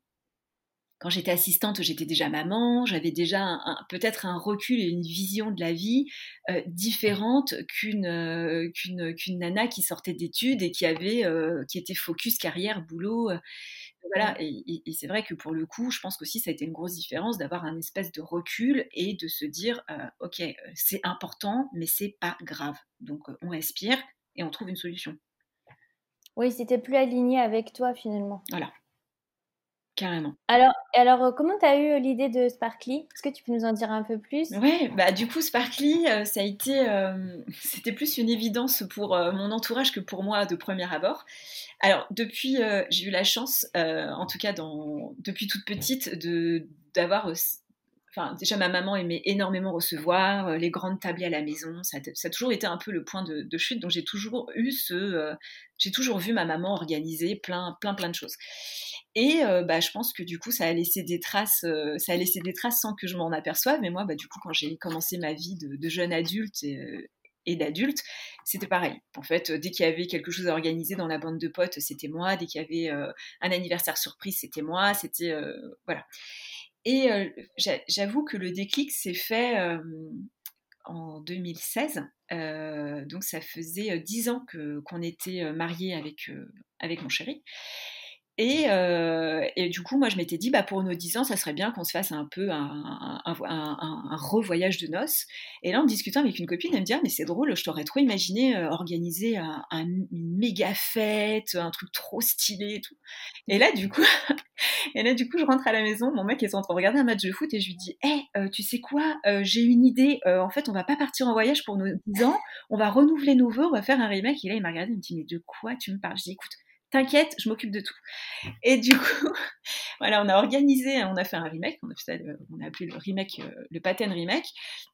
Quand j'étais assistante, j'étais déjà maman, j'avais déjà peut-être un recul et une vision de la vie différente qu'une nana qui sortait d'études et qui était focus carrière boulot voilà, et, c'est vrai que pour le coup, je pense qu'aussi ça a été une grosse différence d'avoir un espèce de recul et de se dire, euh, ok, euh, c'est important, mais c'est pas grave. Donc euh, on respire et on trouve une solution. Oui, c'était plus aligné avec toi finalement. Voilà, carrément. Alors, alors comment tu as eu l'idée de Sparkly? Est-ce que tu peux nous en dire un peu plus? Oui, bah du coup Sparkly, ça a été, c'était plus une évidence pour mon entourage que pour moi de premier abord. Alors, depuis, euh, j'ai eu la chance, euh, en tout cas dans, depuis toute petite, de, d'avoir. Déjà, ma maman aimait énormément recevoir, euh, les grandes tablées à la maison, ça, a toujours été un peu le point de, chute, donc j'ai toujours eu ce. j'ai toujours vu ma maman organiser plein, plein, plein de choses. Et bah, je pense que du coup, ça a laissé des traces, ça a laissé des traces sans que je m'en aperçoive. Mais moi, bah, du coup, quand j'ai commencé ma vie de, jeune adulte et, d'adultes, c'était pareil. En fait, dès qu'il y avait quelque chose à organiser dans la bande de potes, c'était moi. Dès qu'il y avait euh, un anniversaire surprise, c'était moi. C'était euh, voilà. Et euh, j'avoue que le déclic s'est fait en 2016. donc ça faisait dix ans qu'on était mariés avec mon chéri. Et, euh, et, du coup, moi, je m'étais dit, bah, pour nos 10 ans, ça serait bien qu'on se fasse un peu un, un, revoyage de noces. Et là, en discutant avec une copine, elle me dit, ah, mais c'est drôle, je t'aurais trop imaginé euh, organiser un, une méga fête, un truc trop stylé et tout. Et là, du coup, et là, du coup, je rentre à la maison, mon mec est en train de regarder un match de foot et je lui dis, hé, hey, tu sais quoi, j'ai une idée, en fait, on va pas partir en voyage pour nos 10 ans, on va renouveler nos vœux, on va faire un remake. Et là, il m'a regardé, il me dit, mais de quoi tu me parles Je dis, écoute, t'inquiète, je m'occupe de tout. Et du coup, voilà, on a organisé, on a fait un remake, on a, fait on a appelé le remake, euh, le Paten Remake.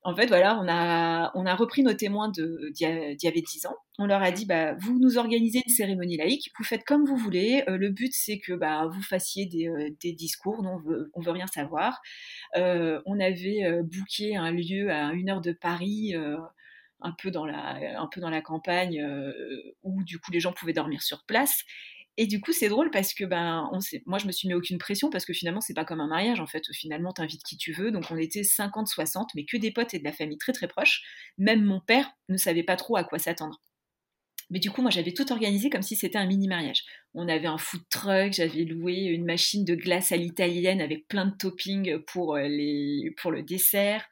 En fait, voilà, on a, on a repris nos témoins d'il y, avait 10 ans. On leur a dit, bah, vous nous organisez une cérémonie laïque, vous faites comme vous voulez. Euh, le but, c'est que bah, vous fassiez des, euh, des discours, non, on veut, veut rien savoir. on avait booké un lieu à une heure de Paris un peu dans la, un peu dans la campagne euh, où du coup les gens pouvaient dormir sur place. Et du coup, c'est drôle parce que ben, on moi, je me suis mis aucune pression parce que finalement, c'est pas comme un mariage en fait. Finalement, t'invites qui tu veux. Donc, on était 50-60, mais que des potes et de la famille très très proches. Même mon père ne savait pas trop à quoi s'attendre. Mais du coup, moi, j'avais tout organisé comme si c'était un mini mariage. On avait un food truck, j'avais loué une machine de glace à l'italienne avec plein de toppings pour, euh, les, pour le dessert.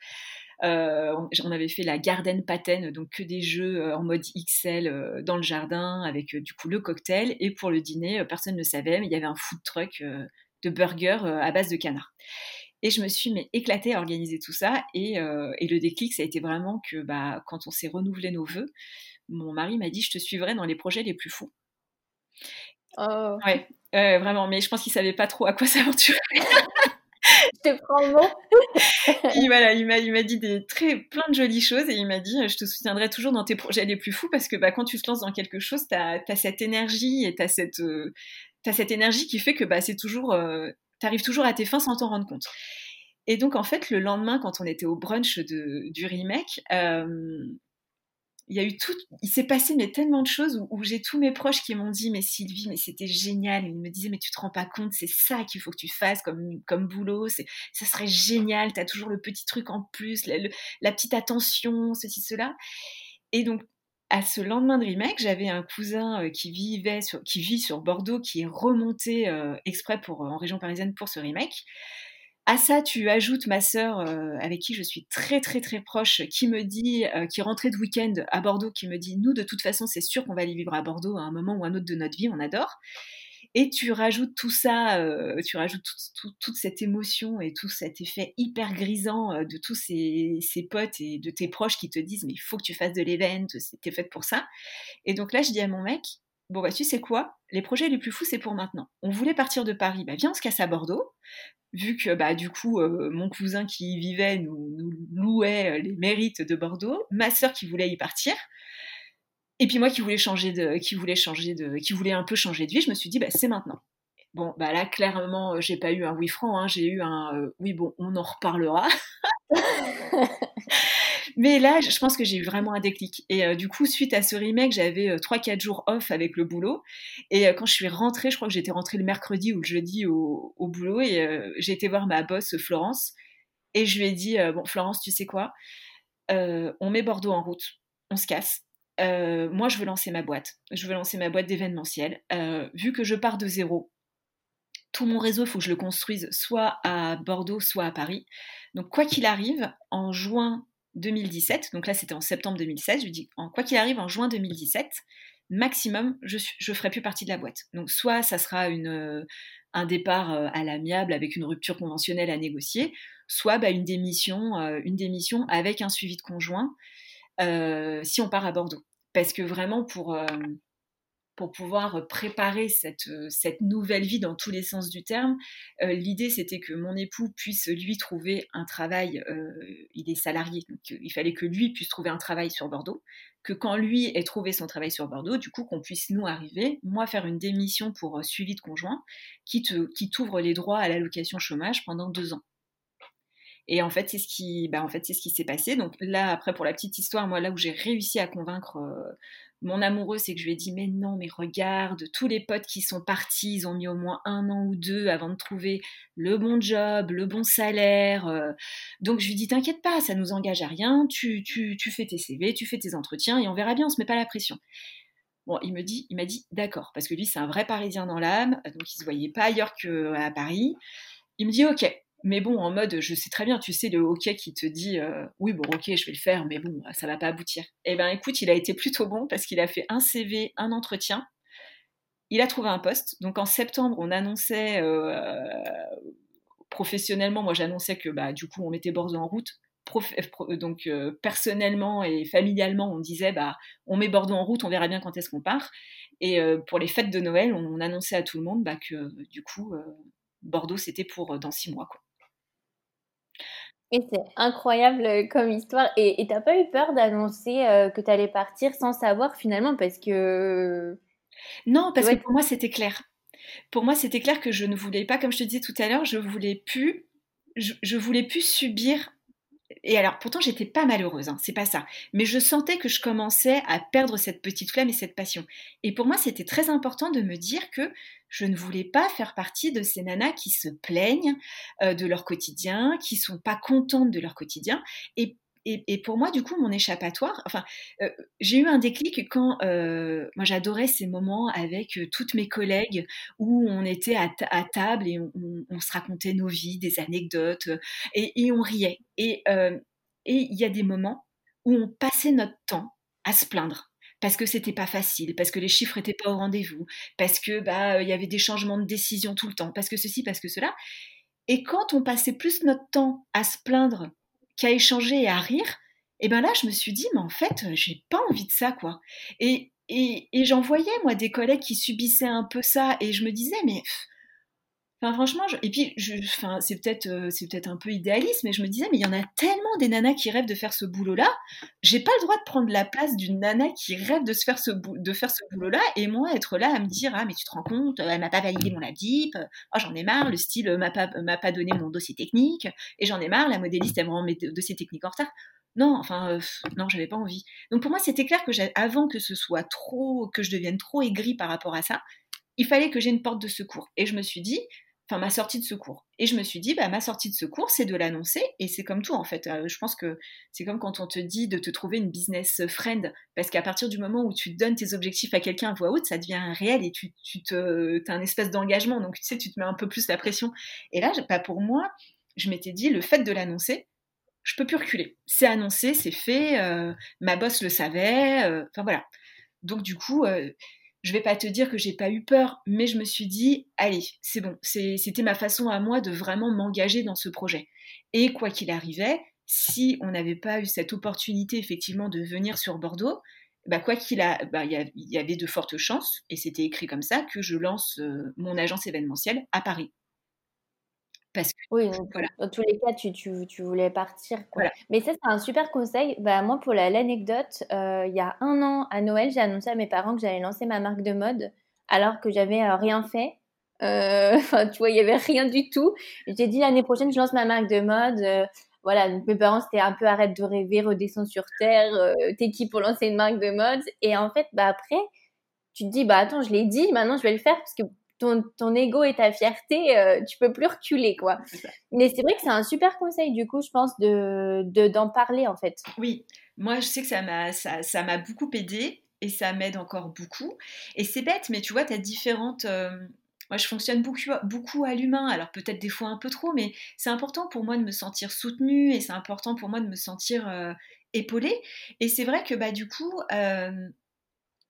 Euh, on avait fait la garden paten, donc que des jeux euh, en mode XL euh, dans le jardin avec du coup le cocktail. Et pour le dîner, personne ne savait, mais il y avait un food truck de burgers à base de canard. Et je me suis mais éclatée à organiser tout ça. Et, le déclic, ça a été vraiment que bah, quand on s'est renouvelé nos vœux, mon mari m'a dit je te suivrai dans les projets les plus fous. Oh. Ouais, vraiment. Mais je pense qu'il savait pas trop à quoi s'aventurer. je te il m'a, dit des très, plein de jolies choses et il m'a dit Je te soutiendrai toujours dans tes projets les plus fous parce que bah, quand tu te lances dans quelque chose, tu as, cette énergie et tu as, cette, euh, cette énergie qui fait que bah, c'est toujours. Euh, tu arrives toujours à tes fins sans t'en rendre compte. Et donc, en fait, le lendemain, quand on était au brunch de, du remake, euh, il y a eu tout, il s'est passé mais tellement de choses où, j'ai tous mes proches qui m'ont dit mais Sylvie mais c'était génial, ils me disaient mais tu te rends pas compte, c'est ça qu'il faut que tu fasses comme comme boulot, c'est ça serait génial, tu as toujours le petit truc en plus, la, petite attention, ceci cela. Et donc à ce lendemain de remake, j'avais un cousin euh, qui vivait sur, qui vit sur Bordeaux, qui est remonté euh, exprès pour en région parisienne pour ce remake. À ça, tu ajoutes ma sœur, euh, avec qui je suis très très très proche, qui me dit, euh, qui rentrée de week-end à Bordeaux, qui me dit, nous de toute façon, c'est sûr qu'on va aller vivre à Bordeaux à un moment ou un autre de notre vie, on adore. Et tu rajoutes tout ça, euh, tu rajoutes toute cette émotion et tout cet effet hyper grisant de tous ces, ces, potes et de tes proches qui te disent, mais il faut que tu fasses de l'event, c'était fait pour ça. Et donc là, je dis à mon mec, bon bah tu sais quoi, les projets les plus fous c'est pour maintenant. On voulait partir de Paris, bah viens on se casse à Bordeaux vu que bah, du coup, euh, mon cousin qui y vivait nous, louait euh, les mérites de Bordeaux, ma sœur qui voulait y partir, et puis moi qui voulais changer de, qui voulait changer de, qui voulait un peu changer de vie, je me suis dit, bah, c'est maintenant. Bon, bah là, clairement, euh, j'ai pas eu un oui franc, hein, j'ai eu un oui, bon, on en reparlera. Mais là, je pense que j'ai eu vraiment un déclic. Et euh, du coup, suite à ce remake, j'avais 3-4 euh, jours off avec le boulot. Et euh, quand je suis rentrée, je crois que j'étais rentrée le mercredi ou le jeudi au, boulot, et j'ai été voir ma boss Florence. Et je lui ai dit, bon, Florence, tu sais quoi On met Bordeaux en route, on se casse. moi, je veux lancer ma boîte. Je veux lancer ma boîte d'événementiel. vu que je pars de zéro, tout mon réseau, il faut que je le construise soit à Bordeaux, soit à Paris. Donc, quoi qu'il arrive, en juin 2017, donc là c'était en septembre 2016, je lui dis, en quoi qu'il arrive, en juin 2017, maximum, je, je ferai plus partie de la boîte. Donc soit ça sera euh, un départ euh, à l'amiable avec une rupture conventionnelle à négocier, soit bah, une, démission, euh, une démission avec un suivi de conjoint si on part à Bordeaux. Parce que vraiment pour pour pouvoir préparer cette, nouvelle vie dans tous les sens du terme. L'idée, c'était que mon époux puisse lui trouver un travail, il est salarié, donc il fallait que lui puisse trouver un travail sur Bordeaux, que quand lui ait trouvé son travail sur Bordeaux, du coup qu'on puisse nous arriver, moi faire une démission pour suivi de conjoint, qui t'ouvre les droits à l'allocation chômage pendant deux ans. Et en fait, c'est ce qui, bah, en fait, c'est ce qui s'est passé. Donc là, après, pour la petite histoire, moi, là où j'ai réussi à convaincre mon amoureux, c'est que je lui ai dit mais non, mais regarde, tous les potes qui sont partis, ils ont mis au moins un an ou deux avant de trouver le bon job, le bon salaire. Euh. Donc je lui dis t'inquiète pas, ça nous engage à rien. Tu, tu, tu fais tes CV, tu fais tes entretiens et on verra bien, on se met pas la pression. Bon, il me dit, il m'a dit d'accord, parce que lui c'est un vrai Parisien dans l'âme, donc il se voyait pas ailleurs qu'à Paris. Il me dit ok, mais bon, en mode, je sais très bien, tu sais, le hockey qui te dit, euh, oui, bon, ok, je vais le faire, mais bon, ça va pas aboutir. Eh ben, écoute, il a été plutôt bon parce qu'il a fait un CV, un entretien. Il a trouvé un poste. Donc, en septembre, on annonçait, euh, professionnellement, moi, j'annonçais que, bah, du coup, on mettait Bordeaux en route. donc, euh, personnellement et familialement, on disait, bah, on met Bordeaux en route, on verra bien quand est-ce qu'on part. Et pour les fêtes de Noël, on, annonçait à tout le monde bah, que, du coup, Bordeaux, c'était pour dans six mois, quoi. Et c'est incroyable euh, comme histoire. Et t'as pas eu peur d'annoncer euh, que tu allais partir sans savoir finalement parce que... Non, parce que pour moi c'était clair. Pour moi c'était clair que je ne voulais pas, comme je te disais tout à l'heure, je voulais plus, je, je voulais plus subir et alors, pourtant, j'étais pas malheureuse, hein, c'est pas ça. Mais je sentais que je commençais à perdre cette petite flamme et cette passion. Et pour moi, c'était très important de me dire que je ne voulais pas faire partie de ces nanas qui se plaignent euh, de leur quotidien, qui sont pas contentes de leur quotidien. Et, pour moi, du coup, mon échappatoire, enfin, euh, j'ai eu un déclic quand, euh, moi j'adorais ces moments avec euh, toutes mes collègues où on était à, table et on, se racontait nos vies, des anecdotes, et, on riait. Et il y a des moments où on passait notre temps à se plaindre parce que c'était pas facile, parce que les chiffres étaient pas au rendez-vous, parce que bah il y avait des changements de décision tout le temps, parce que ceci, parce que cela. Et quand on passait plus notre temps à se plaindre qu'à échanger et à rire, et ben là, je me suis dit, mais en fait, j'ai pas envie de ça, quoi. Et, et, et j'en voyais, moi, des collègues qui subissaient un peu ça, et je me disais, mais Enfin, franchement, et puis, c'est peut-être, euh, peut-être un peu idéaliste, mais je me disais, mais il y en a tellement des nanas qui rêvent de faire ce boulot-là. J'ai pas le droit de prendre la place d'une nana qui rêve de se faire ce, faire ce boulot-là, et moi être là à me dire, ah, mais tu te rends compte, elle m'a pas validé mon LADIP, oh, j'en ai marre, le style m'a pas, m'a pas donné mon dossier technique, et j'en ai marre, la modéliste, elle me rend mes dossiers techniques en retard. Non, enfin, euh, non, j'avais pas envie. Donc pour moi, c'était clair que avant que ce soit trop, que je devienne trop aigrie par rapport à ça, il fallait que j'ai une porte de secours. Et je me suis dit, enfin ma sortie de secours. Et je me suis dit, bah, ma sortie de secours, c'est de l'annoncer, et c'est comme tout en fait. Euh, je pense que c'est comme quand on te dit de te trouver une business friend, parce qu'à partir du moment où tu donnes tes objectifs à quelqu'un à voix haute, ça devient réel et tu, tu as un espèce d'engagement, donc tu sais, tu te mets un peu plus la pression. Et là, pas pour moi, je m'étais dit, le fait de l'annoncer, je peux plus reculer. C'est annoncé, c'est fait, euh, ma boss le savait, euh, enfin voilà. Donc du coup, je vais pas te dire que j'ai pas eu peur, mais je me suis dit, allez, c'est bon, c'était ma façon à moi de vraiment m'engager dans ce projet. Et quoi qu'il arrivait, si on n'avait pas eu cette opportunité effectivement de venir sur Bordeaux, bah quoi qu'il a, bah, il y, avait de fortes chances, et c'était écrit comme ça, que je lance euh, mon agence événementielle à Paris. Parce que, oui, dans tous les cas, tu, tu, tu voulais partir. Mais ça, c'est un super conseil. Bah, moi, pour l'anecdote, euh, il y a un an, à Noël, j'ai annoncé à mes parents que j'allais lancer ma marque de mode alors que j'avais euh, rien fait. Euh, enfin, tu vois, il n'y avait rien du tout. J'ai dit l'année prochaine, je lance ma marque de mode. voilà, donc mes parents, c'était un peu arrête de rêver, redescends sur terre, t'es qui pour lancer une marque de mode? Et en fait, bah après, tu te dis, bah attends, je l'ai dit, maintenant je vais le faire parce que ton, ton ego et ta fierté, euh, tu peux plus reculer, quoi. Mais c'est vrai que c'est un super conseil, du coup, je pense, de, d'en parler, en fait. Oui, moi, je sais que ça m'a, ça, ça m'a beaucoup aidé et ça m'aide encore beaucoup. Et c'est bête, mais tu vois, tu as différentes... Euh, moi, je fonctionne beaucoup, beaucoup à l'humain, alors peut-être des fois un peu trop, mais c'est important pour moi de me sentir soutenue et c'est important pour moi de me sentir euh, épaulée. Et c'est vrai que bah, du coup,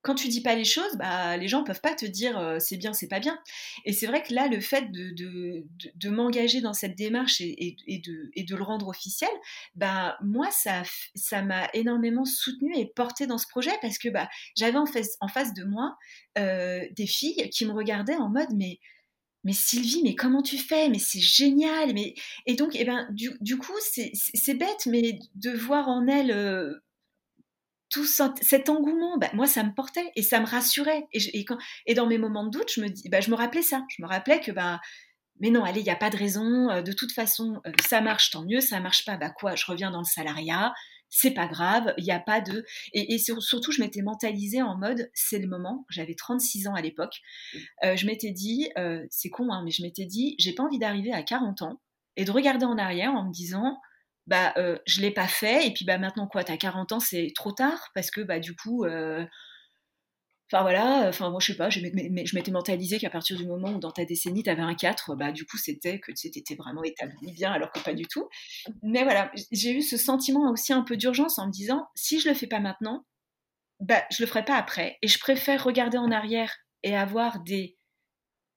quand tu dis pas les choses, bah, les gens peuvent pas te dire c'est bien, c'est pas bien. Et c'est vrai que là, le fait de, de, de, m'engager dans cette démarche et, et, de, le rendre officiel, bah, moi, ça ça m'a énormément soutenu et porté dans ce projet parce que bah, j'avais en face, en face de moi euh, des filles qui me regardaient en mode mais mais Sylvie, mais comment tu fais? Mais c'est génial. Mais et donc, eh ben, du, du coup, c'est bête, mais de voir en elles tout cet engouement, bah, moi, ça me portait et ça me rassurait. Et, quand, et dans mes moments de doute, je me, dis, bah, je me rappelais ça. Je me rappelais que, bah, mais non, allez, il n'y a pas de raison. Euh, de toute façon, euh, ça marche, tant mieux. Ça marche pas, bah quoi, je reviens dans le salariat. C'est pas grave, il n'y a pas de. Et, surtout, je m'étais mentalisée en mode, c'est le moment. J'avais 36 ans à l'époque. Euh, je m'étais dit, c'est con, hein, mais je m'étais dit, j'ai pas envie d'arriver à 40 ans et de regarder en arrière en me disant, bah euh, je l'ai pas fait et puis bah maintenant quoi, tu as 40 ans, c'est trop tard parce que bah du coup euh, Enfin voilà, enfin moi sais pas, je m'étais mentalisé qu'à partir du moment où dans ta décennie tu avais un 4, bah du coup c'était que tu vraiment établi bien alors que pas du tout. Mais voilà, j'ai eu ce sentiment aussi un peu d'urgence en me disant si je le fais pas maintenant, bah je le ferai pas après et je préfère regarder en arrière et avoir des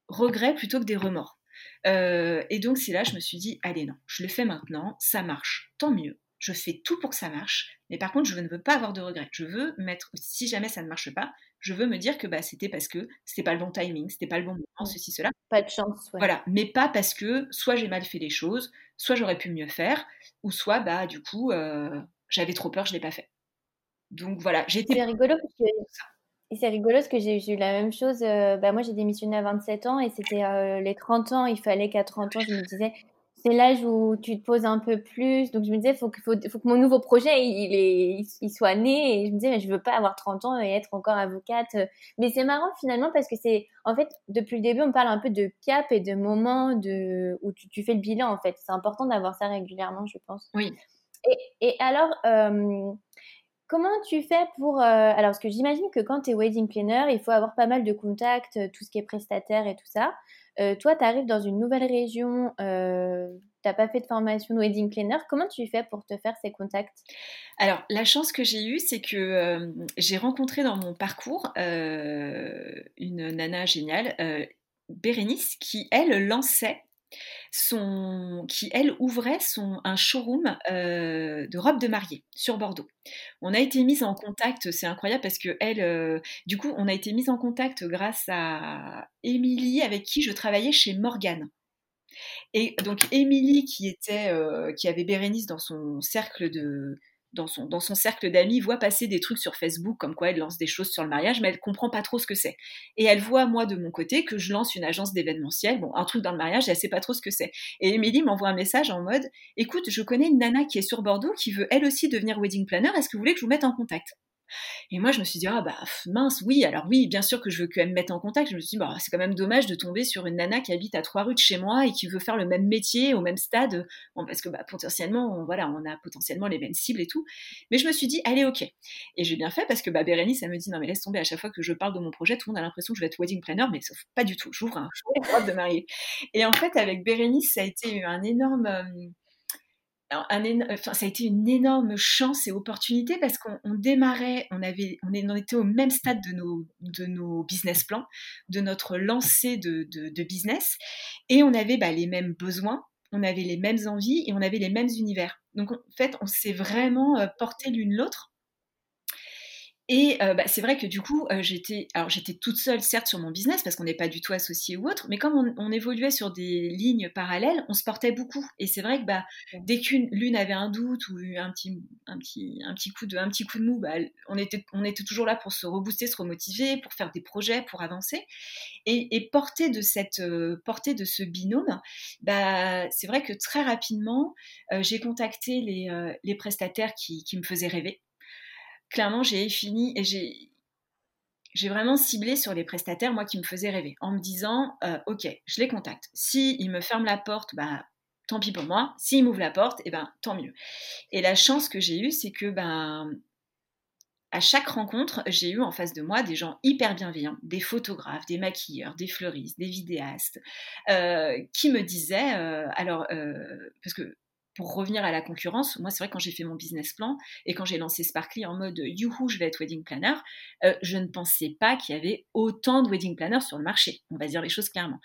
regrets plutôt que des remords. Euh, et donc c'est là je me suis dit allez non, je le fais maintenant, ça marche, tant mieux je fais tout pour que ça marche, mais par contre, je ne veux pas avoir de regrets. Je veux mettre, si jamais ça ne marche pas, je veux me dire que bah, c'était parce que c'était pas le bon timing, c'était pas le bon moment, ceci, cela. Pas de chance. Voilà, mais pas parce que soit j'ai mal fait les choses, soit j'aurais pu mieux faire, ou soit bah du coup euh, j'avais trop peur, je l'ai pas fait. Donc voilà, j'étais. C'est rigolo parce que c'est rigolo parce que j'ai eu la même chose. Euh, bah, moi, j'ai démissionné à 27 ans et c'était euh, les 30 ans. Il fallait qu'à 30 ans, je me disais, c'est l'âge où tu te poses un peu plus. Donc, je me disais, faut que, faut, faut que mon nouveau projet, il, est, il, soit né. Et je me disais, mais je veux pas avoir 30 ans et être encore avocate. Mais c'est marrant finalement parce que c'est, en fait, depuis le début, on parle un peu de cap et de moments de, où tu, tu fais le bilan, en fait. C'est important d'avoir ça régulièrement, je pense. Oui. Et, et alors, euh, comment tu fais pour... Euh, alors, parce que j'imagine que quand tu es wedding planner, il faut avoir pas mal de contacts, tout ce qui est prestataire et tout ça. Euh, toi, tu arrives dans une nouvelle région, euh, tu n'as pas fait de formation de wedding planner. Comment tu fais pour te faire ces contacts? Alors, la chance que j'ai eue, c'est que euh, j'ai rencontré dans mon parcours une nana géniale, Bérénice, qui, elle, lançait qui elle ouvrait son, un showroom euh, de robes de mariée sur Bordeaux. On a été mise en contact, c'est incroyable parce que elle, euh, du coup, on a été mise en contact grâce à Émilie avec qui je travaillais chez Morgane. Et donc Émilie qui était, euh, qui avait Bérénice dans son cercle de, dans son, cercle d'amis, voit passer des trucs sur Facebook comme quoi elle lance des choses sur le mariage, mais elle comprend pas trop ce que c'est. Et elle voit, moi, de mon côté, que je lance une agence d'événementiel, bon, un truc dans le mariage, elle sait pas trop ce que c'est. Et Émilie m'envoie un message en mode, écoute, je connais une nana qui est sur Bordeaux, qui veut elle aussi devenir wedding planner, est-ce que vous voulez que je vous mette en contact? Et moi, je me suis dit, ah bah mince, oui, alors oui, bien sûr que je veux qu'elle me mette en contact. Je me suis dit, bah, c'est quand même dommage de tomber sur une nana qui habite à trois rues de chez moi et qui veut faire le même métier au même stade. Bon, parce que bah, potentiellement, on, voilà, on a potentiellement les mêmes cibles et tout. Mais je me suis dit, allez, ok. Et j'ai bien fait parce que bah, Bérénice, elle me dit, non, mais laisse tomber, à chaque fois que je parle de mon projet, tout le monde a l'impression que je vais être wedding planner, mais sauf pas du tout. J'ouvre un robe de mariée. Et en fait, avec Bérénice, ça a été un énorme. Euh, ça a été une énorme chance et opportunité parce qu'on démarrait, on, avait, était au même stade de nos, de nos business plans, de notre lancée de, business, et on avait bah, les mêmes besoins, on avait les mêmes envies et on avait les mêmes univers. Donc en fait, on s'est vraiment euh, porté l'une l'autre et euh, bah, c'est vrai que du coup, euh, j'étais, alors j'étais toute seule, certes, sur mon business parce qu'on n'est pas du tout associés ou autre, mais comme on, évoluait sur des lignes parallèles, on se portait beaucoup. Et c'est vrai que bah, dès qu'une l'une avait un doute ou un petit, un petit, un petit coup de, un petit coup de mou, bah, on était, on était toujours là pour se rebooster, se remotiver, pour faire des projets, pour avancer. Et, et porter de cette, euh, porter de ce binôme, bah, c'est vrai que très rapidement, j'ai contacté les, les prestataires qui, qui me faisaient rêver clairement, j'ai fini et j'ai j'ai vraiment ciblé sur les prestataires, moi, qui me faisaient rêver, en me disant, euh, ok, je les contacte. Si me ferment la porte, bah, tant pis pour moi. S'ils m'ouvrent la porte, et eh ben, tant mieux. Et la chance que j'ai eue, c'est que, ben, à chaque rencontre, j'ai eu en face de moi des gens hyper bienveillants, des photographes, des maquilleurs, des fleuristes, des vidéastes, euh, qui me disaient, euh, alors, parce que pour revenir à la concurrence, moi, c'est vrai, quand j'ai fait mon business plan et quand j'ai lancé Sparkly en mode youhou, je vais être wedding planner, euh, je ne pensais pas qu'il y avait autant de wedding planners sur le marché. On va dire les choses clairement.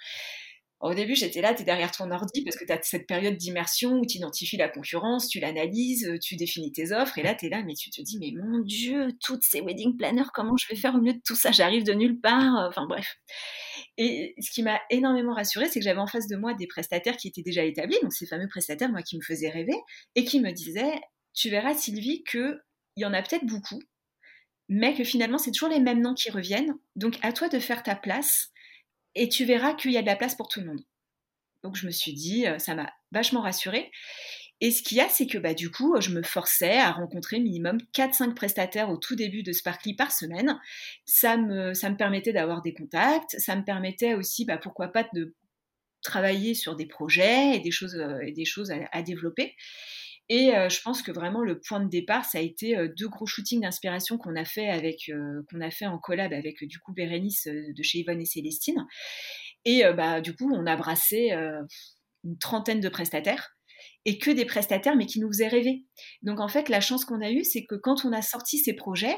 Au début, j'étais là, tu es derrière ton ordi parce que tu as cette période d'immersion où tu identifies la concurrence, tu l'analyses, tu définis tes offres, et là, tu es là, mais tu te dis, mais mon Dieu, toutes ces wedding planners, comment je vais faire au milieu de tout ça? J'arrive de nulle part. Enfin bref. Et ce qui m'a énormément rassurée, c'est que j'avais en face de moi des prestataires qui étaient déjà établis, donc ces fameux prestataires, moi, qui me faisaient rêver, et qui me disaient, tu verras, Sylvie, qu'il y en a peut-être beaucoup, mais que finalement, c'est toujours les mêmes noms qui reviennent. Donc, à toi de faire ta place, et tu verras qu'il y a de la place pour tout le monde. Donc, je me suis dit, euh, ça m'a vachement rassurée. Et ce qu'il y a, c'est que bah, du coup, je me forçais à rencontrer minimum 4-5 prestataires au tout début de Sparkly par semaine. Ça me, ça me permettait d'avoir des contacts, ça me permettait aussi, bah, pourquoi pas, de travailler sur des projets et des choses, euh, et des choses à, développer. Et je pense que vraiment le point de départ, ça a été deux gros shootings d'inspiration qu'on a fait avec qu'on a fait en collab avec du coup Bérénice de chez Yvonne et Célestine. Et bah du coup, on a brassé une trentaine de prestataires et que des prestataires, mais qui nous faisaient rêver. Donc en fait, la chance qu'on a eue, c'est que quand on a sorti ces projets,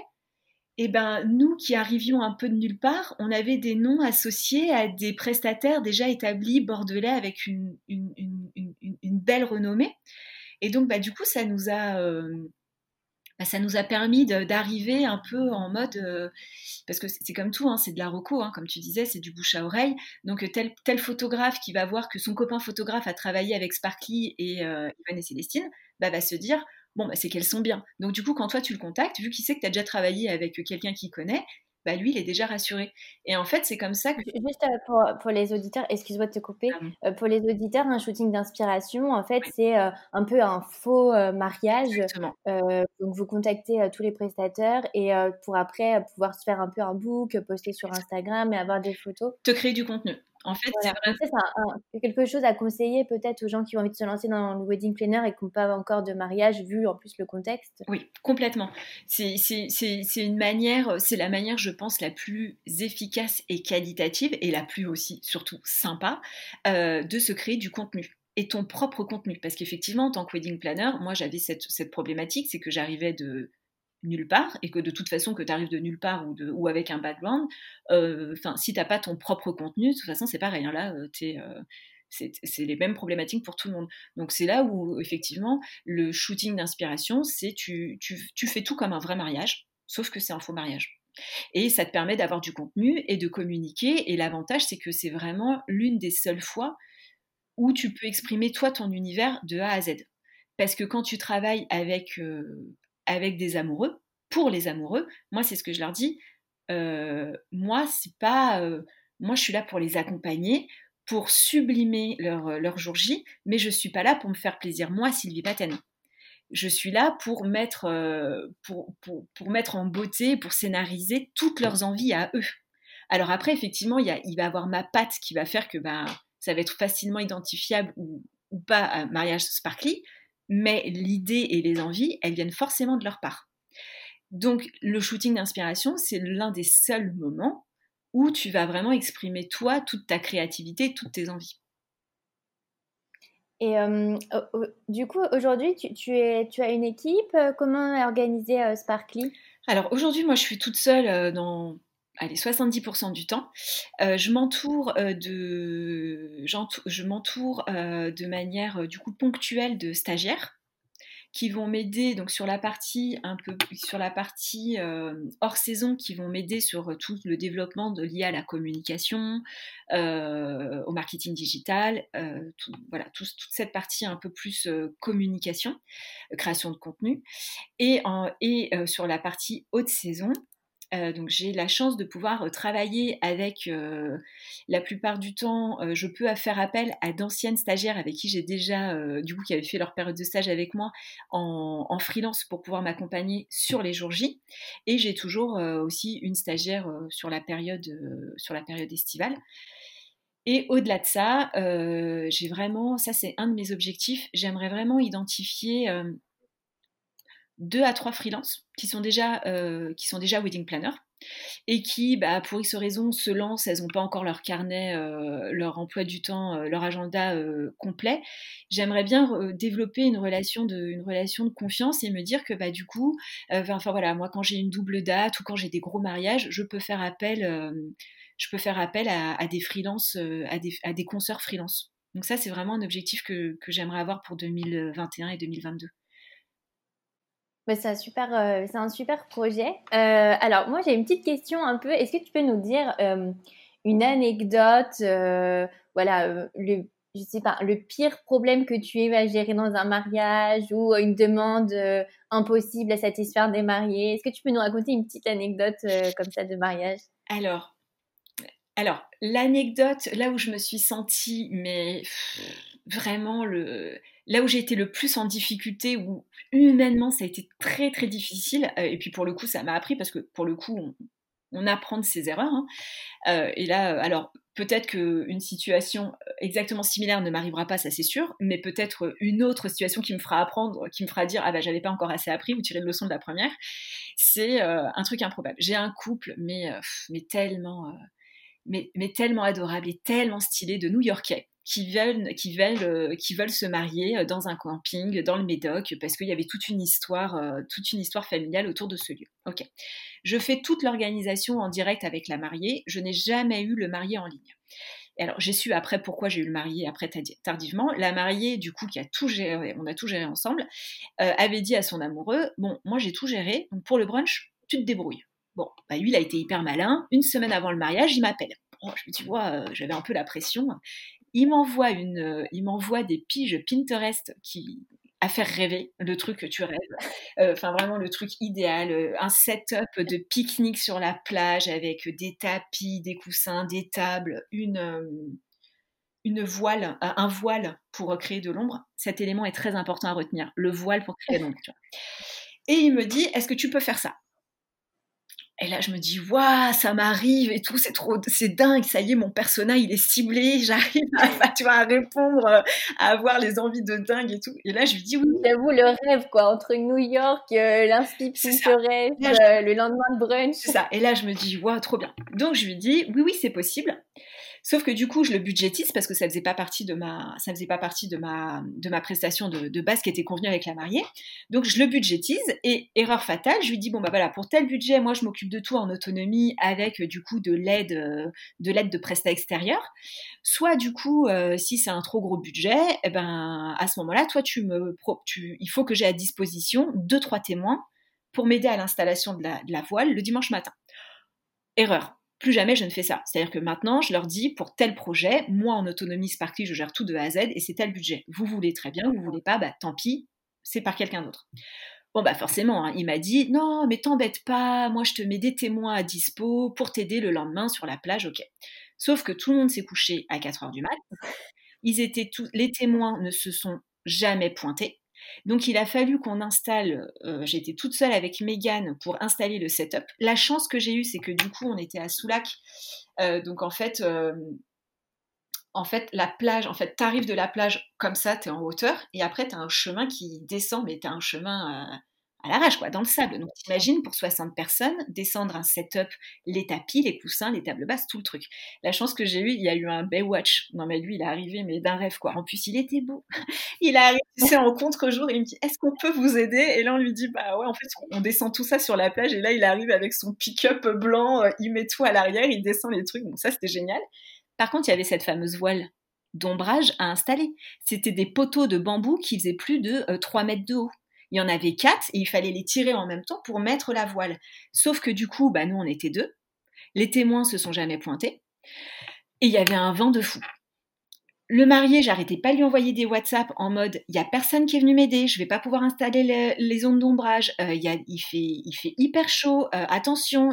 eh ben, nous qui arrivions un peu de nulle part, on avait des noms associés à des prestataires déjà établis bordelais avec une, une, belle renommée. Et donc, bah, du coup, ça nous a, euh, bah, permis d'arriver un peu en mode, euh, parce que c'est comme tout, hein, c'est de la reco, hein, comme tu disais, c'est du bouche à oreille. Donc tel, tel photographe qui va voir que son copain photographe a travaillé avec Sparkly et euh, et Célestine, bah, va se dire, bon, bah, c'est qu'elles sont bien. Donc du coup, quand toi tu le contactes, vu qu'il sait que tu as déjà travaillé avec quelqu'un qui connaît, bah, lui, il est déjà rassuré. Et en fait, c'est comme ça que... Juste euh, pour, pour les auditeurs, excuse-moi de te couper, ah euh, pour les auditeurs, un shooting d'inspiration, en fait, c'est euh, un peu un faux mariage. donc, vous contactez tous les prestataires et pour après pouvoir se faire un peu un book, poster sur Instagram et avoir des photos. Te créer du contenu. En fait, c'est quelque chose à conseiller peut-être aux gens qui ont envie de se lancer dans le wedding planner et qui n'ont pas encore de mariage, vu en plus le contexte. Oui, complètement. C'est une manière, c'est la manière, je pense, la plus efficace et qualitative et la plus aussi, surtout sympa, euh, de se créer du contenu et ton propre contenu. Parce qu'effectivement, en tant que wedding planner, moi j'avais cette, cette problématique, c'est que j'arrivais de nulle part et que de toute façon que tu arrives de nulle part ou, avec un background, euh, enfin si t'as pas ton propre contenu, de toute façon c'est pareil, hein, là euh, euh, c'est les mêmes problématiques pour tout le monde. Donc c'est là où effectivement le shooting d'inspiration, c'est tu, tu, tu fais tout comme un vrai mariage, sauf que c'est un faux mariage. Et ça te permet d'avoir du contenu et de communiquer. Et l'avantage, c'est que c'est vraiment l'une des seules fois où tu peux exprimer toi ton univers de A à Z. Parce que quand tu travailles avec, avec des amoureux, pour les amoureux, moi c'est ce que je leur dis. Euh, moi c'est pas, euh, moi je suis là pour les accompagner, pour sublimer leur, euh, leur jour J, mais je suis pas là pour me faire plaisir moi Sylvie Paten. Je suis là pour mettre, pour, pour, mettre en beauté, pour scénariser toutes leurs envies à eux. Alors après, effectivement, y a, il va avoir ma patte qui va faire que ben, ça va être facilement identifiable ou, pas mariage sparkly, mais l'idée et les envies, elles viennent forcément de leur part. Donc le shooting d'inspiration, c'est l'un des seuls moments où tu vas vraiment exprimer toi, toute ta créativité, toutes tes envies. Et euh, du coup, aujourd'hui, tu, es, tu as une équipe? Euh, comment est organisé euh, Sparkly? Alors aujourd'hui, moi, je suis toute seule dans allez, 70% du temps. je m'entoure de, je m'entoure de manière du coup ponctuelle de stagiaires qui vont m'aider donc sur la partie un peu sur la partie hors saison qui vont m'aider sur tout le développement de lié à la communication, au marketing digital, voilà toute cette partie un peu plus communication, création de contenu et, en, et sur la partie haute saison euh, donc j'ai la chance de pouvoir euh, travailler avec, euh, la plupart du temps, je peux faire appel à d'anciennes stagiaires avec qui j'ai déjà, du coup, qui avaient fait leur période de stage avec moi en, freelance pour pouvoir m'accompagner sur les jours J. Et j'ai toujours aussi une stagiaire sur la période, sur la période estivale. Et au-delà de ça, j'ai vraiment, ça c'est un de mes objectifs, j'aimerais vraiment identifier deux à trois freelances qui sont déjà, euh, qui sont déjà wedding planners et qui, bah, pour X raison, se lancent, elles n'ont pas encore leur carnet, euh, leur emploi du temps, euh, leur agenda complet. J'aimerais bien développer une relation, de, une relation de confiance et me dire que bah, du coup, enfin voilà, moi quand j'ai une double date ou quand j'ai des gros mariages, je peux faire appel, je peux faire appel à, à des freelances, à des, à des consoeurs freelance. Donc ça, c'est vraiment un objectif que, que j'aimerais avoir pour 2021 et 2022 c'est un super, euh, c'est un super projet. Euh, alors moi j'ai une petite question un peu. Est-ce que tu peux nous dire euh, une anecdote, voilà, le, je sais pas, le pire problème que tu aies à gérer dans un mariage ou une demande impossible à satisfaire des mariés? Est-ce que tu peux nous raconter une petite anecdote comme ça de mariage? Alors, alors l'anecdote là où je me suis sentie, mais vraiment le là où j'ai été le plus en difficulté, où humainement ça a été très très difficile, euh, et puis pour le coup ça m'a appris parce que pour le coup on, apprend de ses erreurs. Hein. Euh, et là, euh, alors peut-être qu'une situation exactement similaire ne m'arrivera pas, ça c'est sûr, mais peut-être une autre situation qui me fera apprendre, qui me fera dire ah bah j'avais pas encore assez appris ou tiré de leçon de la première, c'est un truc improbable. J'ai un couple, mais tellement adorable et tellement stylé de New-Yorkais qui veulent, qui veulent, euh, qui veulent se marier euh, dans un camping, dans le Médoc, parce qu'il y avait toute une histoire, euh, toute une histoire familiale autour de ce lieu. Ok. Je fais toute l'organisation en direct avec la mariée. Je n'ai jamais eu le marié en ligne. Alors, j'ai su après pourquoi j'ai eu le marié après tardivement. La mariée, du coup, qui a tout géré, on a tout géré ensemble, avait dit à son amoureux Bon, moi j'ai tout géré, pour le brunch, tu te débrouilles. Bon, bah lui, il a été hyper malin. Une semaine avant le mariage, il m'appelle. Oh, je me dis, j'avais un peu la pression il m'envoie une, euh, il m'envoie des piges Pinterest qui à faire rêver, le truc que tu rêves. Euh, enfin, vraiment le truc idéal. Euh, un setup de pique-nique sur la plage avec des tapis, des coussins, des tables, une, une voile, un voile pour créer de l'ombre. Cet élément est très important à retenir. Le voile pour créer de l'ombre. Et il me dit, est-ce que tu peux faire ça? Et là, je me dis, waouh, ça m'arrive et tout, c'est trop, c'est dingue, ça y est, mon personnage, il est ciblé, j'arrive à, tu vois, à répondre, euh, à avoir les envies de dingue et tout. Et là, je lui dis oui. J'avoue, le rêve, quoi, entre New York, euh, l'inscription rêve, euh, le lendemain de brunch. C'est ça. Et là, je me dis, waouh, trop bien. Donc, je lui dis, oui, oui, c'est possible. Sauf que du coup, je le budgétise parce que ça faisait pas partie de ma, ça faisait pas partie de ma, de ma prestation de, base qui était convenue avec la mariée. Donc je le budgétise et erreur fatale, je lui dis bon bah voilà pour tel budget, moi je m'occupe de tout en autonomie avec du coup de l'aide, euh, de l'aide de prestat extérieur. Soit du coup, euh, si c'est un trop gros budget, eh ben à ce moment-là, toi tu me, tu, il faut que j'ai à disposition deux trois témoins pour m'aider à l'installation de la voile le dimanche matin. Erreur plus jamais je ne fais ça. C'est-à-dire que maintenant, je leur dis, pour tel projet, moi en autonomie Sparkly, je gère tout de A à Z et c'est tel budget. Vous voulez très bien, vous voulez pas, bah tant pis, c'est par quelqu'un d'autre. Bon bah forcément, hein, il m'a dit, non mais t'embête pas, moi je te mets des témoins à dispo pour t'aider le lendemain sur la plage, ok. Sauf que tout le monde s'est couché à 4 heures du mat. Ils étaient tous, les témoins ne se sont jamais pointés. Donc il a fallu qu'on installe, euh, j'étais toute seule avec Megan pour installer le setup. La chance que j'ai eue, c'est que du coup on était à Soulac, euh, donc en fait, euh, en fait la plage, en fait t'arrives de la plage comme ça, t'es en hauteur, et après t'as un chemin qui descend, mais t'as un chemin à l'arrache, quoi, dans le sable. Donc t'imagines pour 60 personnes, descendre un setup, les tapis, les coussins, les tables basses, tout le truc. La chance que j'ai eue, il y a eu un Baywatch. Non mais lui, il est arrivé, mais d'un rêve, quoi. En plus, il était beau. il est arrivé, c'est en contre-jour, il me dit, est-ce qu'on peut vous aider? Et là, on lui dit, bah ouais, en fait, on descend tout ça sur la plage, et là, il arrive avec son pick-up blanc, euh, il met tout à l'arrière, il descend les trucs. Bon, ça, c'était génial. Par contre, il y avait cette fameuse voile d'ombrage à installer. C'était des poteaux de bambou qui faisaient plus de 3 euh, mètres de haut il y en avait quatre et il fallait les tirer en même temps pour mettre la voile. Sauf que du coup, bah, nous, on était deux. Les témoins se sont jamais pointés. Et il y avait un vent de fou. Le marié, j'arrêtais pas de lui envoyer des WhatsApp en mode il y a personne qui est venu m'aider, je vais pas pouvoir installer les ondes d'ombrage, euh, il, fait, hyper chaud, euh, attention,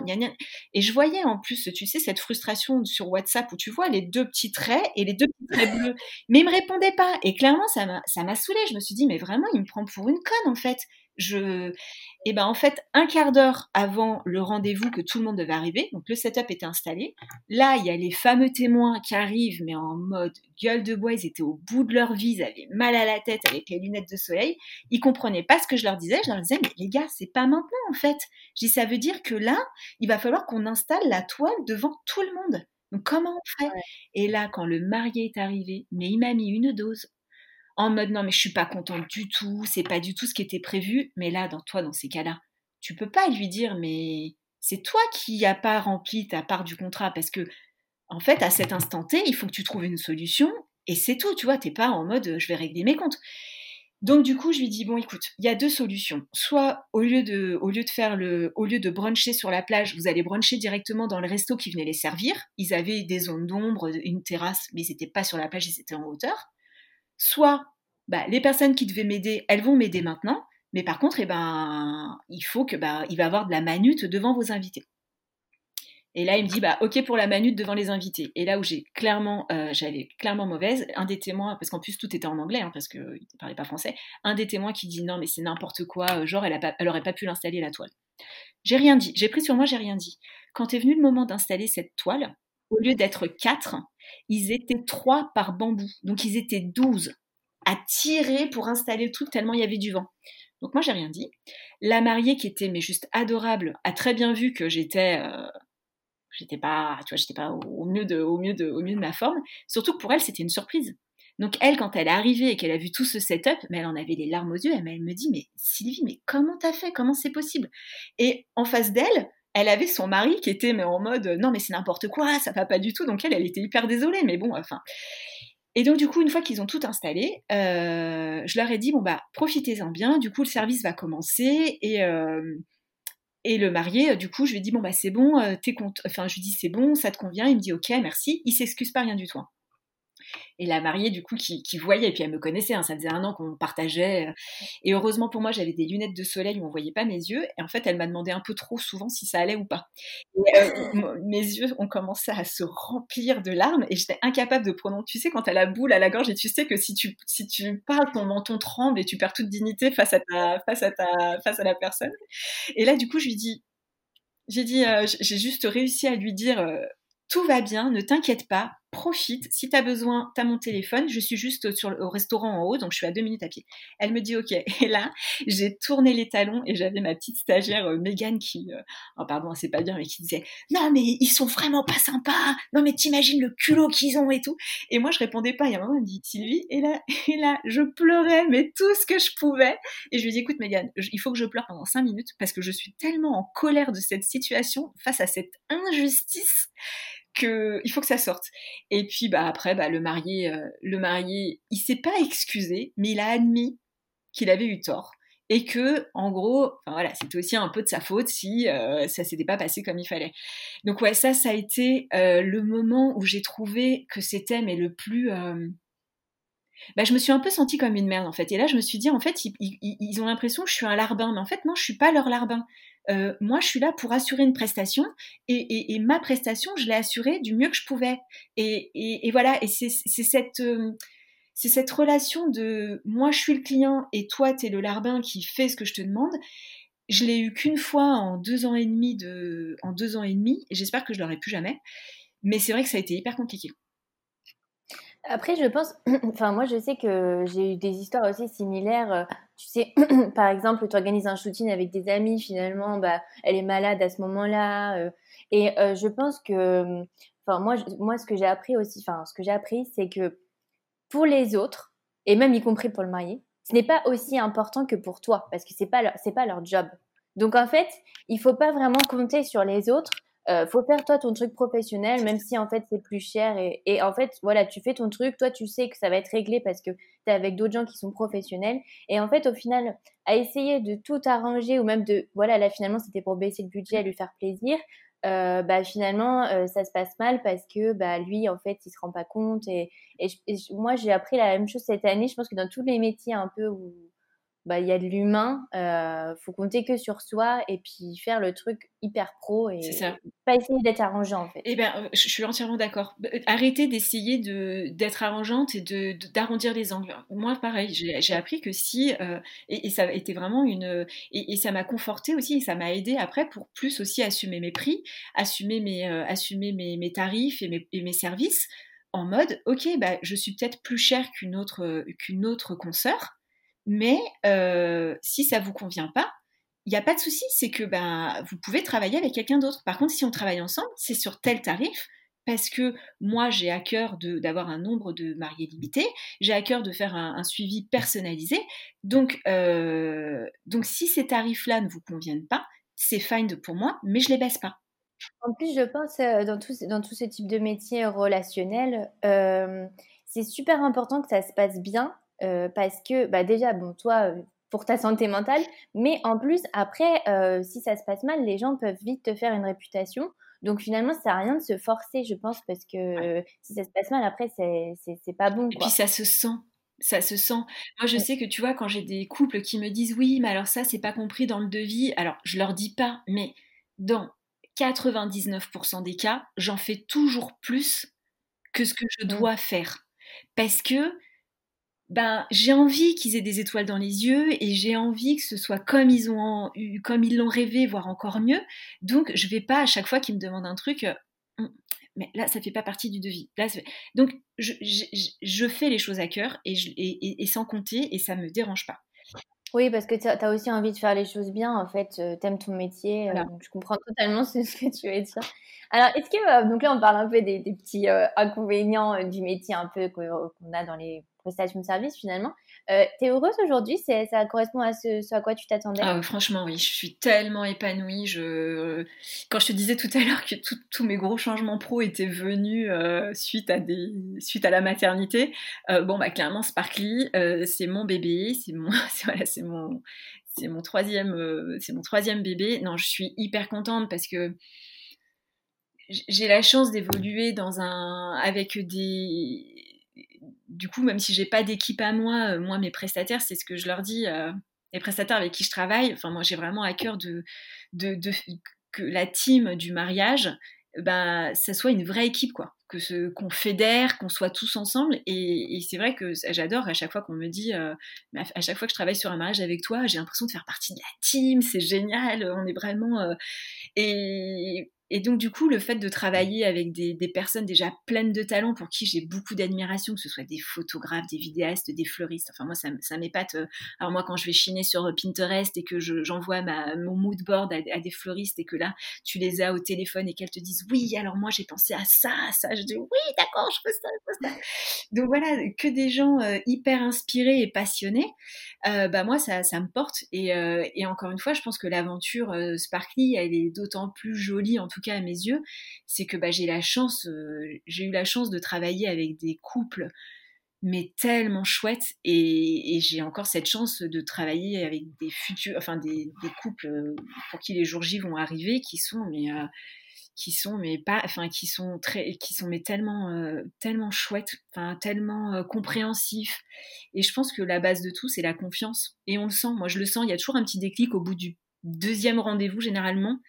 Et je voyais en plus, tu sais, cette frustration sur WhatsApp où tu vois les deux petits traits et les deux petits traits bleus. Mais il me répondait pas. Et clairement, ça m'a, ça m'a saoulé. Je me suis dit, mais vraiment, il me prend pour une conne en fait je, et ben en fait, un quart d'heure avant le rendez-vous que tout le monde devait arriver, donc le setup était installé. Là, il y a les fameux témoins qui arrivent, mais en mode gueule de bois, ils étaient au bout de leur vie, ils avaient mal à la tête avec les lunettes de soleil. Ils comprenaient pas ce que je leur disais. Je leur disais, mais les gars, c'est pas maintenant en fait. Je dis, ça veut dire que là, il va falloir qu'on installe la toile devant tout le monde. Donc comment on fait? Et là, quand le marié est arrivé, mais il m'a mis une dose en mode non mais je suis pas contente du tout, c'est pas du tout ce qui était prévu, mais là dans toi dans ces cas-là, tu peux pas lui dire mais c'est toi qui n'as pas rempli ta part du contrat parce que en fait à cet instant T, il faut que tu trouves une solution et c'est tout, tu vois, t'es pas en mode je vais régler mes comptes. Donc du coup, je lui dis bon, écoute, il y a deux solutions. Soit au lieu de au lieu de faire le au lieu de bruncher sur la plage, vous allez bruncher directement dans le resto qui venait les servir. Ils avaient des zones d'ombre, une terrasse, mais ils n'étaient pas sur la plage, ils étaient en hauteur soit bah, les personnes qui devaient m'aider, elles vont m'aider maintenant, mais par contre, eh ben, il faut que bah, il va y avoir de la manute devant vos invités. Et là, il me dit, bah, ok pour la manute devant les invités. Et là où j'ai clairement, euh, j'avais clairement mauvaise, un des témoins, parce qu'en plus tout était en anglais, hein, parce qu'il ne parlait pas français, un des témoins qui dit non, mais c'est n'importe quoi, euh, genre elle, a pas, pas pu l'installer la toile. J'ai rien dit, j'ai pris sur moi, j'ai rien dit. Quand est venu le moment d'installer cette toile, au lieu d'être quatre, ils étaient trois par bambou. Donc ils étaient douze à tirer pour installer le truc tellement il y avait du vent. Donc moi j'ai rien dit. La mariée qui était mais juste adorable a très bien vu que j'étais euh, j'étais pas tu vois j'étais pas au mieux de au mieux de au mieux de ma forme. Surtout que pour elle c'était une surprise. Donc elle quand elle est arrivée et qu'elle a vu tout ce setup, mais elle en avait les larmes aux yeux. Elle, me dit mais Sylvie mais comment t'as fait? Comment c'est possible? Et en face d'elle elle avait son mari qui était mais en mode non mais c'est n'importe quoi, ça va pas du tout. Donc elle, elle était hyper désolée, mais bon, enfin. Et donc du coup, une fois qu'ils ont tout installé, euh, je leur ai dit bon bah profitez-en bien. Du coup, le service va commencer et euh, et le marié, du coup, je lui ai dit bon bah c'est bon, euh, t'es Enfin, je lui dis c'est bon, ça te convient. Il me dit ok, merci. Il s'excuse pas rien du tout. Hein et la mariée du coup qui, voyait et puis elle me connaissait hein, ça faisait un an qu'on partageait euh, et heureusement pour moi j'avais des lunettes de soleil où on voyait pas mes yeux et en fait elle m'a demandé un peu trop souvent si ça allait ou pas. Euh, mes yeux ont commencé à se remplir de larmes et j'étais incapable de prononcer tu sais quand t'as la boule à la gorge et tu sais que si tu si tu parles ton menton tremble et tu perds toute dignité face à ta face à ta face à la personne. Et là du coup je lui dis j'ai dit euh, j'ai juste réussi à lui dire tout va bien, ne t'inquiète pas, profite. Si tu as besoin, tu as mon téléphone. Je suis juste sur, au restaurant en haut, donc je suis à deux minutes à pied. Elle me dit OK. Et là, j'ai tourné les talons et j'avais ma petite stagiaire euh, Megan qui, euh, oh pardon, c'est pas bien, mais qui disait Non, mais ils sont vraiment pas sympas. Non, mais t'imagines le culot qu'ils ont et tout. Et moi, je répondais pas. Il y a un moment, elle me dit Sylvie. Et là, et là, je pleurais, mais tout ce que je pouvais. Et je lui dis Écoute, Megan, il faut que je pleure pendant cinq minutes parce que je suis tellement en colère de cette situation face à cette injustice il faut que ça sorte. Et puis bah après bah le marié euh, le marié il s'est pas excusé mais il a admis qu'il avait eu tort et que en gros voilà c'était aussi un peu de sa faute si euh, ça s'était pas passé comme il fallait. Donc ouais ça ça a été euh, le moment où j'ai trouvé que c'était mais le plus bah, je me suis un peu sentie comme une merde en fait. Et là, je me suis dit, en fait, ils, ils ont l'impression que je suis un larbin. Mais en fait, non, je suis pas leur larbin. Euh, moi, je suis là pour assurer une prestation et, ma prestation, je l'ai assurée du mieux que je pouvais. Et, voilà, et c'est cette, euh, c'est cette relation de moi, je suis le client et toi, tu es le larbin qui fait ce que je te demande. Je l'ai eu qu'une fois en deux ans et demi de, en deux ans et demi, et j'espère que je l'aurai plus jamais. Mais c'est vrai que ça a été hyper compliqué. Après, je pense, enfin, moi, je sais que j'ai eu des histoires aussi similaires. Euh, tu sais, par exemple, tu organises un shooting avec des amis, finalement, bah, elle est malade à ce moment-là. Euh, et euh, je pense que, enfin, moi, moi, ce que j'ai appris aussi, enfin, ce que j'ai appris, c'est que pour les autres, et même y compris pour le marié, ce n'est pas aussi important que pour toi, parce que c'est pas c'est pas leur job. Donc, en fait, il faut pas vraiment compter sur les autres euh, faut faire toi ton truc professionnel, même si en fait c'est plus cher. Et, en fait, voilà, tu fais ton truc, toi tu sais que ça va être réglé parce que tu es avec d'autres gens qui sont professionnels. Et en fait, au final, à essayer de tout arranger ou même de, voilà, là finalement c'était pour baisser le budget, lui faire plaisir. Euh, bah finalement euh, ça se passe mal parce que bah lui en fait il se rend pas compte et moi j'ai appris la même chose cette année je pense que dans tous les métiers un peu où bah, il y a de l'humain, euh, faut compter que sur soi et puis faire le truc hyper pro et pas essayer d'être arrangeant en fait. Eh ben, euh, je suis entièrement d'accord. Euh, arrêtez d'essayer de, d'être arrangeante et de, d'arrondir les angles. Moi, pareil, j'ai, appris que si, euh, et, ça a été vraiment une, et, ça m'a conforté aussi et ça m'a aidé après pour plus aussi assumer mes prix, assumer mes, assumer mes, mes tarifs et mes, et mes services en mode, ok, bah, je suis peut-être plus cher qu'une autre, qu'une autre consoeur mais euh, si ça vous convient pas, il n'y a pas de souci, c'est que ben, vous pouvez travailler avec quelqu'un d'autre. Par contre, si on travaille ensemble, c'est sur tel tarif, parce que moi, j'ai à cœur d'avoir un nombre de mariés limité, j'ai à cœur de faire un, suivi personnalisé. Donc, euh, donc si ces tarifs-là ne vous conviennent pas, c'est fine pour moi, mais je les baisse pas. En plus, je pense, euh, dans tout, dans tout ce type de métier relationnel, c'est super important que ça se passe bien euh, parce que bah déjà, bon, toi, euh, pour ta santé mentale, mais en plus, après, euh, si ça se passe mal, les gens peuvent vite te faire une réputation. Donc finalement, ça sert à rien de se forcer, je pense, parce que si ça se passe mal, après, c'est pas bon. Et puis ça se sent. Ça se sent. Moi, je sais que tu vois, quand j'ai des couples qui me disent oui, mais alors ça, c'est pas compris dans le devis. Alors, je leur dis pas, mais dans 99% des cas, j'en fais toujours plus que ce que je dois faire. Parce que ben j'ai envie qu'ils aient des étoiles dans les yeux et j'ai envie que ce soit comme ils ont comme ils l'ont rêvé, voire encore mieux. Donc je vais pas à chaque fois qu'ils me demandent un truc, euh, hum, mais là, ça fait pas partie du devis. Là, donc, je, je, fais les choses à cœur et, et, et, sans compter, et ça me dérange pas. Oui, parce que tu as aussi envie de faire les choses bien, en fait, euh, tu aimes ton métier, euh, je comprends totalement ce que tu veux dire. Alors, est-ce que, donc là, on parle un peu des, petits inconvénients du métier un peu qu'on a dans les prestations de services finalement. Euh, T'es heureuse aujourd'hui? Ça correspond à ce, à quoi tu t'attendais? Ah, Franchement, oui, je suis tellement épanouie. Je... Quand je te disais tout à l'heure que tous mes gros changements pro étaient venus euh, suite, à des... suite à la maternité, euh, bon, bah clairement, Sparkly, c'est mon bébé, c'est mon... voilà, mon... Mon troisième, mon troisième bébé. Non, je suis hyper contente parce que j'ai la chance d'évoluer dans un avec des du coup, même si j'ai pas d'équipe à moi, euh, moi mes prestataires, c'est ce que je leur dis, euh, les prestataires avec qui je travaille. Enfin, moi j'ai vraiment à cœur de, que la team du mariage, ben, ça soit une vraie équipe, quoi. Que qu'on fédère, qu'on soit tous ensemble. Et, c'est vrai que j'adore à chaque fois qu'on me dit, euh, à chaque fois que je travaille sur un mariage avec toi, j'ai l'impression de faire partie de la team, c'est génial, on est vraiment. et, et donc, du coup, le fait de travailler avec des, des personnes déjà pleines de talent pour qui j'ai beaucoup d'admiration, que ce soit des photographes, des vidéastes, des fleuristes, enfin, moi, ça, ça m'épate. Euh. Alors, moi, quand je vais chiner sur Pinterest et que j'envoie mon mood board à, des fleuristes et que là, tu les as au téléphone et qu'elles te disent oui, alors moi, j'ai pensé à ça, à ça, je dis oui, d'accord, je fais ça, je fais ça. Donc, voilà, que des gens euh, hyper inspirés et passionnés, euh, bah, moi, ça, ça me porte. Et, euh, et encore une fois, je pense que l'aventure Sparkly, elle est d'autant plus jolie, en tout cas à mes yeux, c'est que bah, j'ai la chance, euh, j'ai eu la chance de travailler avec des couples mais tellement chouettes et, j'ai encore cette chance de travailler avec des futurs, enfin des, couples euh, pour qui les jours J vont arriver, qui sont mais euh, qui sont mais pas, enfin qui sont très, qui sont mais tellement tellement chouettes, enfin tellement compréhensifs. Et je pense que la base de tout c'est la confiance et on le sent. Moi je le sens. Il y a toujours un petit déclic au bout du deuxième rendez-vous généralement,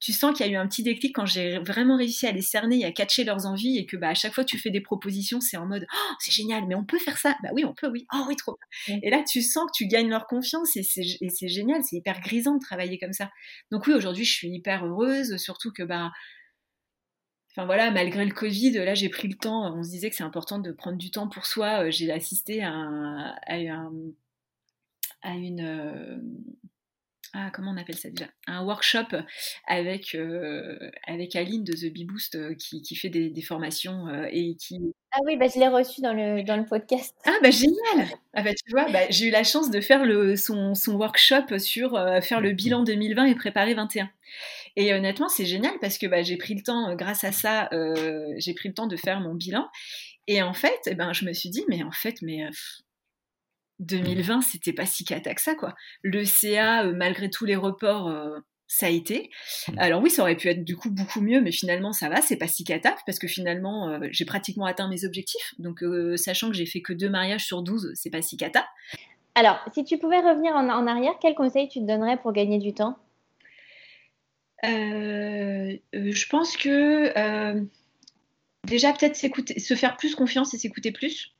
tu sens qu'il y a eu un petit déclic quand j'ai vraiment réussi à les cerner et à catcher leurs envies et que bah, à chaque fois que tu fais des propositions, c'est en mode oh, c'est génial, mais on peut faire ça. Bah oui, on peut, oui. Oh oui, trop. Et là, tu sens que tu gagnes leur confiance et c'est génial, c'est hyper grisant de travailler comme ça. Donc oui, aujourd'hui, je suis hyper heureuse, surtout que bah Enfin voilà, malgré le Covid, là j'ai pris le temps. On se disait que c'est important de prendre du temps pour soi. J'ai assisté à, à, à une, euh, ah, comment on appelle ça déjà? Un workshop avec, euh, avec Aline de The Bee Boost euh, qui, qui, fait des, des formations euh, et qui. Ah oui, bah, je l'ai reçu dans le, dans le podcast. Ah bah génial ah bah, Tu vois, bah, j'ai eu la chance de faire le, son, son workshop sur faire le bilan 2020 et préparer 21. Et honnêtement, c'est génial parce que bah, j'ai pris le temps, grâce à ça, j'ai pris le temps de faire mon bilan. Et en fait, eh ben, je me suis dit, mais en fait, mais 2020, c'était pas si cata que ça, quoi. Le CA, euh, malgré tous les reports, euh, ça a été. Mmh. Alors oui, ça aurait pu être du coup beaucoup mieux, mais finalement ça va, c'est pas si cata, parce que finalement euh, j'ai pratiquement atteint mes objectifs. Donc sachant que j'ai fait que deux mariages sur 12, c'est pas si cata. Alors, si tu pouvais revenir en, arrière, quel conseil tu te donnerais pour gagner du temps? Je pense que déjà peut-être se faire plus confiance et s'écouter plus.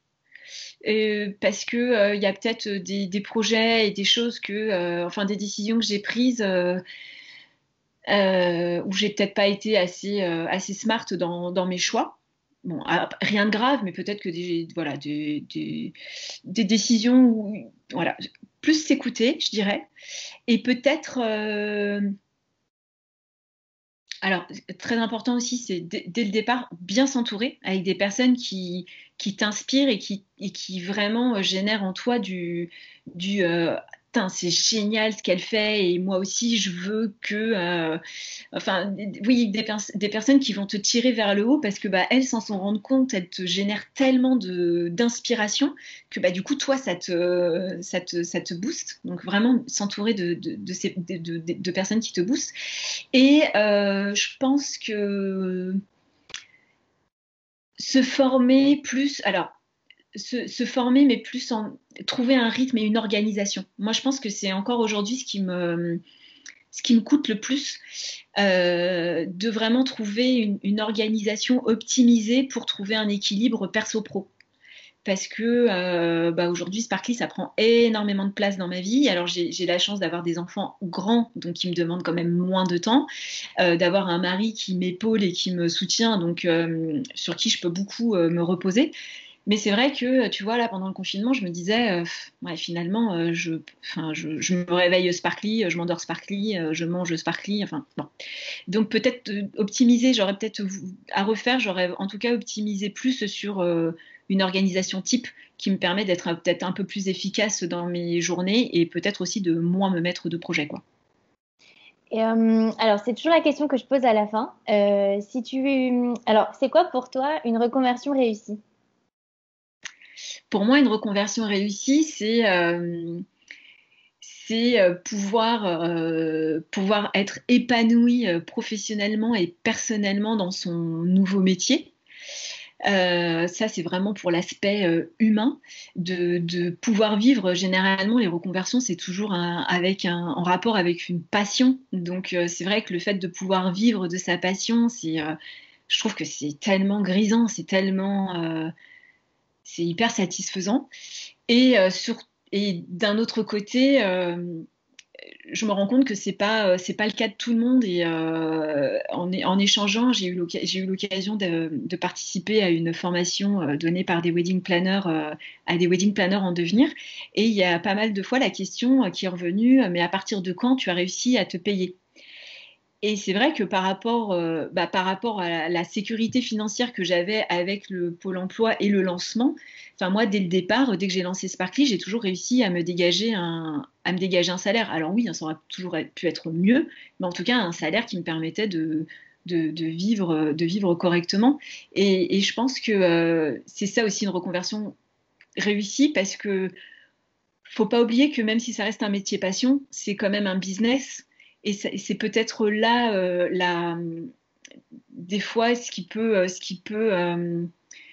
Euh, parce que euh, il y a peut-être des, des, projets et des choses que, euh, enfin des décisions que j'ai prises où j'ai peut-être pas été assez, assez smart dans, dans, mes choix. Bon, ah, rien de grave, mais peut-être que des, voilà, des, des décisions où, voilà, plus s'écouter, je dirais, et peut-être alors, très important aussi, c'est dès le départ, bien s'entourer avec des personnes qui, qui t'inspirent et qui, et qui vraiment génèrent en toi du, du euh, c'est génial ce qu'elle fait et moi aussi je veux que euh, enfin oui des, personnes qui vont te tirer vers le haut parce que bah elles s'en sont rendues compte elles te génèrent tellement d'inspiration que bah du coup toi ça te ça te, ça te booste. Donc vraiment s'entourer de de, de, personnes qui te boostent. Et euh, je pense que se former plus alors se, former, mais plus en trouver un rythme et une organisation. Moi, je pense que c'est encore aujourd'hui ce qui me ce qui me coûte le plus, euh, de vraiment trouver une, organisation optimisée pour trouver un équilibre perso-pro. Parce que euh, bah, aujourd'hui Sparkly ça prend énormément de place dans ma vie. Alors j'ai la chance d'avoir des enfants grands donc qui me demandent quand même moins de temps, euh, d'avoir un mari qui m'épaule et qui me soutient donc euh, sur qui je peux beaucoup me reposer. Mais c'est vrai que, tu vois, là, pendant le confinement, je me disais, finalement, je, me réveille sparkly, je m'endors sparkly, je mange sparkly. Donc, peut-être optimiser, j'aurais peut-être à refaire, j'aurais en tout cas optimisé plus sur une organisation type qui me permet d'être peut-être un peu plus efficace dans mes journées et peut-être aussi de moins me mettre de projet. Quoi. Et, euh, alors, c'est toujours la question que je pose à la fin. Euh, si tu... Alors, c'est quoi pour toi une reconversion réussie? Pour moi, une reconversion réussie, c'est euh, c'est pouvoir, pouvoir être épanoui professionnellement et personnellement dans son nouveau métier. Euh, ça, c'est vraiment pour l'aspect euh, humain de, pouvoir vivre. Généralement, les reconversions, c'est toujours avec un, en rapport avec une passion. Donc, euh, c'est vrai que le fait de pouvoir vivre de sa passion, c'est, je trouve que c'est tellement grisant, c'est tellement, c'est hyper satisfaisant. Et, d'un autre côté, je me rends compte que c'est pas euh, c'est pas le cas de tout le monde et euh, en, échangeant j'ai eu l'occasion de, de, participer à une formation euh, donnée par des wedding planners à des wedding planners en devenir. Et il y a pas mal de fois la question qui est revenue mais à partir de quand tu as réussi à te payer? Et c'est vrai que par rapport, bah, par rapport à la sécurité financière que j'avais avec le Pôle emploi et le lancement, Enfin, moi, dès le départ, dès que j'ai lancé Sparkly, j'ai toujours réussi à me dégager un, à me dégager un salaire. Alors oui, ça aurait toujours pu être mieux, mais en tout cas, un salaire qui me permettait de, de, vivre, de vivre correctement. Et, je pense que euh, c'est ça aussi une reconversion réussie parce que faut pas oublier que même si ça reste un métier passion, c'est quand même un business. Et c'est peut-être là, euh, des fois, ce qui peut, euh, ce qui peut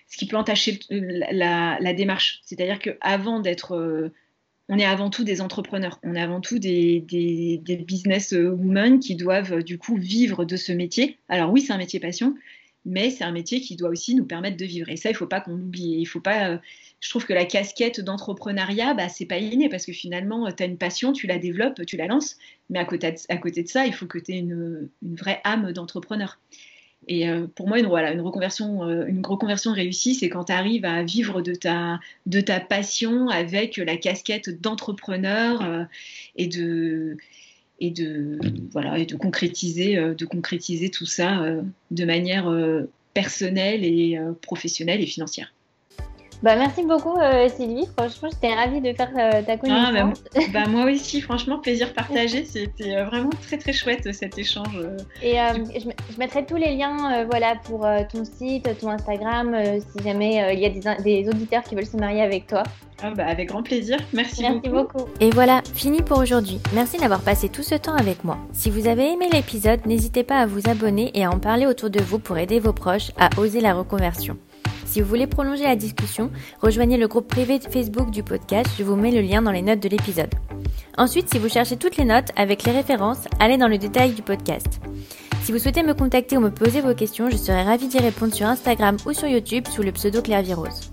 ce qui peut entacher la, démarche. C'est-à-dire qu'avant d'être... Euh, on est avant tout des entrepreneurs, on est avant tout des, des, business women qui doivent du coup vivre de ce métier. Alors oui, c'est un métier passion, mais c'est un métier qui doit aussi nous permettre de vivre. Et ça, il ne faut pas qu'on l'oublie. Il faut pas. Euh, je trouve que la casquette d'entrepreneuriat, bah, c'est pas inné parce que finalement, tu as une passion, tu la développes, tu la lances, mais à côté de, à côté de ça, il faut que tu aies une, vraie âme d'entrepreneur. Et euh, pour moi, une, voilà, une, reconversion, euh, une reconversion réussie, c'est quand tu arrives à vivre de ta, de ta passion avec la casquette d'entrepreneur euh, et de, et de, voilà, et de, concrétiser, de concrétiser tout ça de manière personnelle et professionnelle et financière. Bah, merci beaucoup euh, Sylvie, franchement j'étais ravie de faire euh, ta connaissance. Ah, bah, moi aussi, franchement plaisir partagé, c'était euh, vraiment très très chouette cet échange. Et je, mettrai tous les liens voilà, pour ton site, ton Instagram, si jamais il y a des, auditeurs qui veulent se marier avec toi. Ah, bah, avec grand plaisir, merci, merci beaucoup. beaucoup. Et voilà, fini pour aujourd'hui. Merci d'avoir passé tout ce temps avec moi. Si vous avez aimé l'épisode, n'hésitez pas à vous abonner et à en parler autour de vous pour aider vos proches à oser la reconversion. Si vous voulez prolonger la discussion, rejoignez le groupe privé Facebook du podcast, je vous mets le lien dans les notes de l'épisode. Ensuite, si vous cherchez toutes les notes avec les références, allez dans le détail du podcast. Si vous souhaitez me contacter ou me poser vos questions, je serai ravie d'y répondre sur Instagram ou sur YouTube sous le pseudo Claire Virose.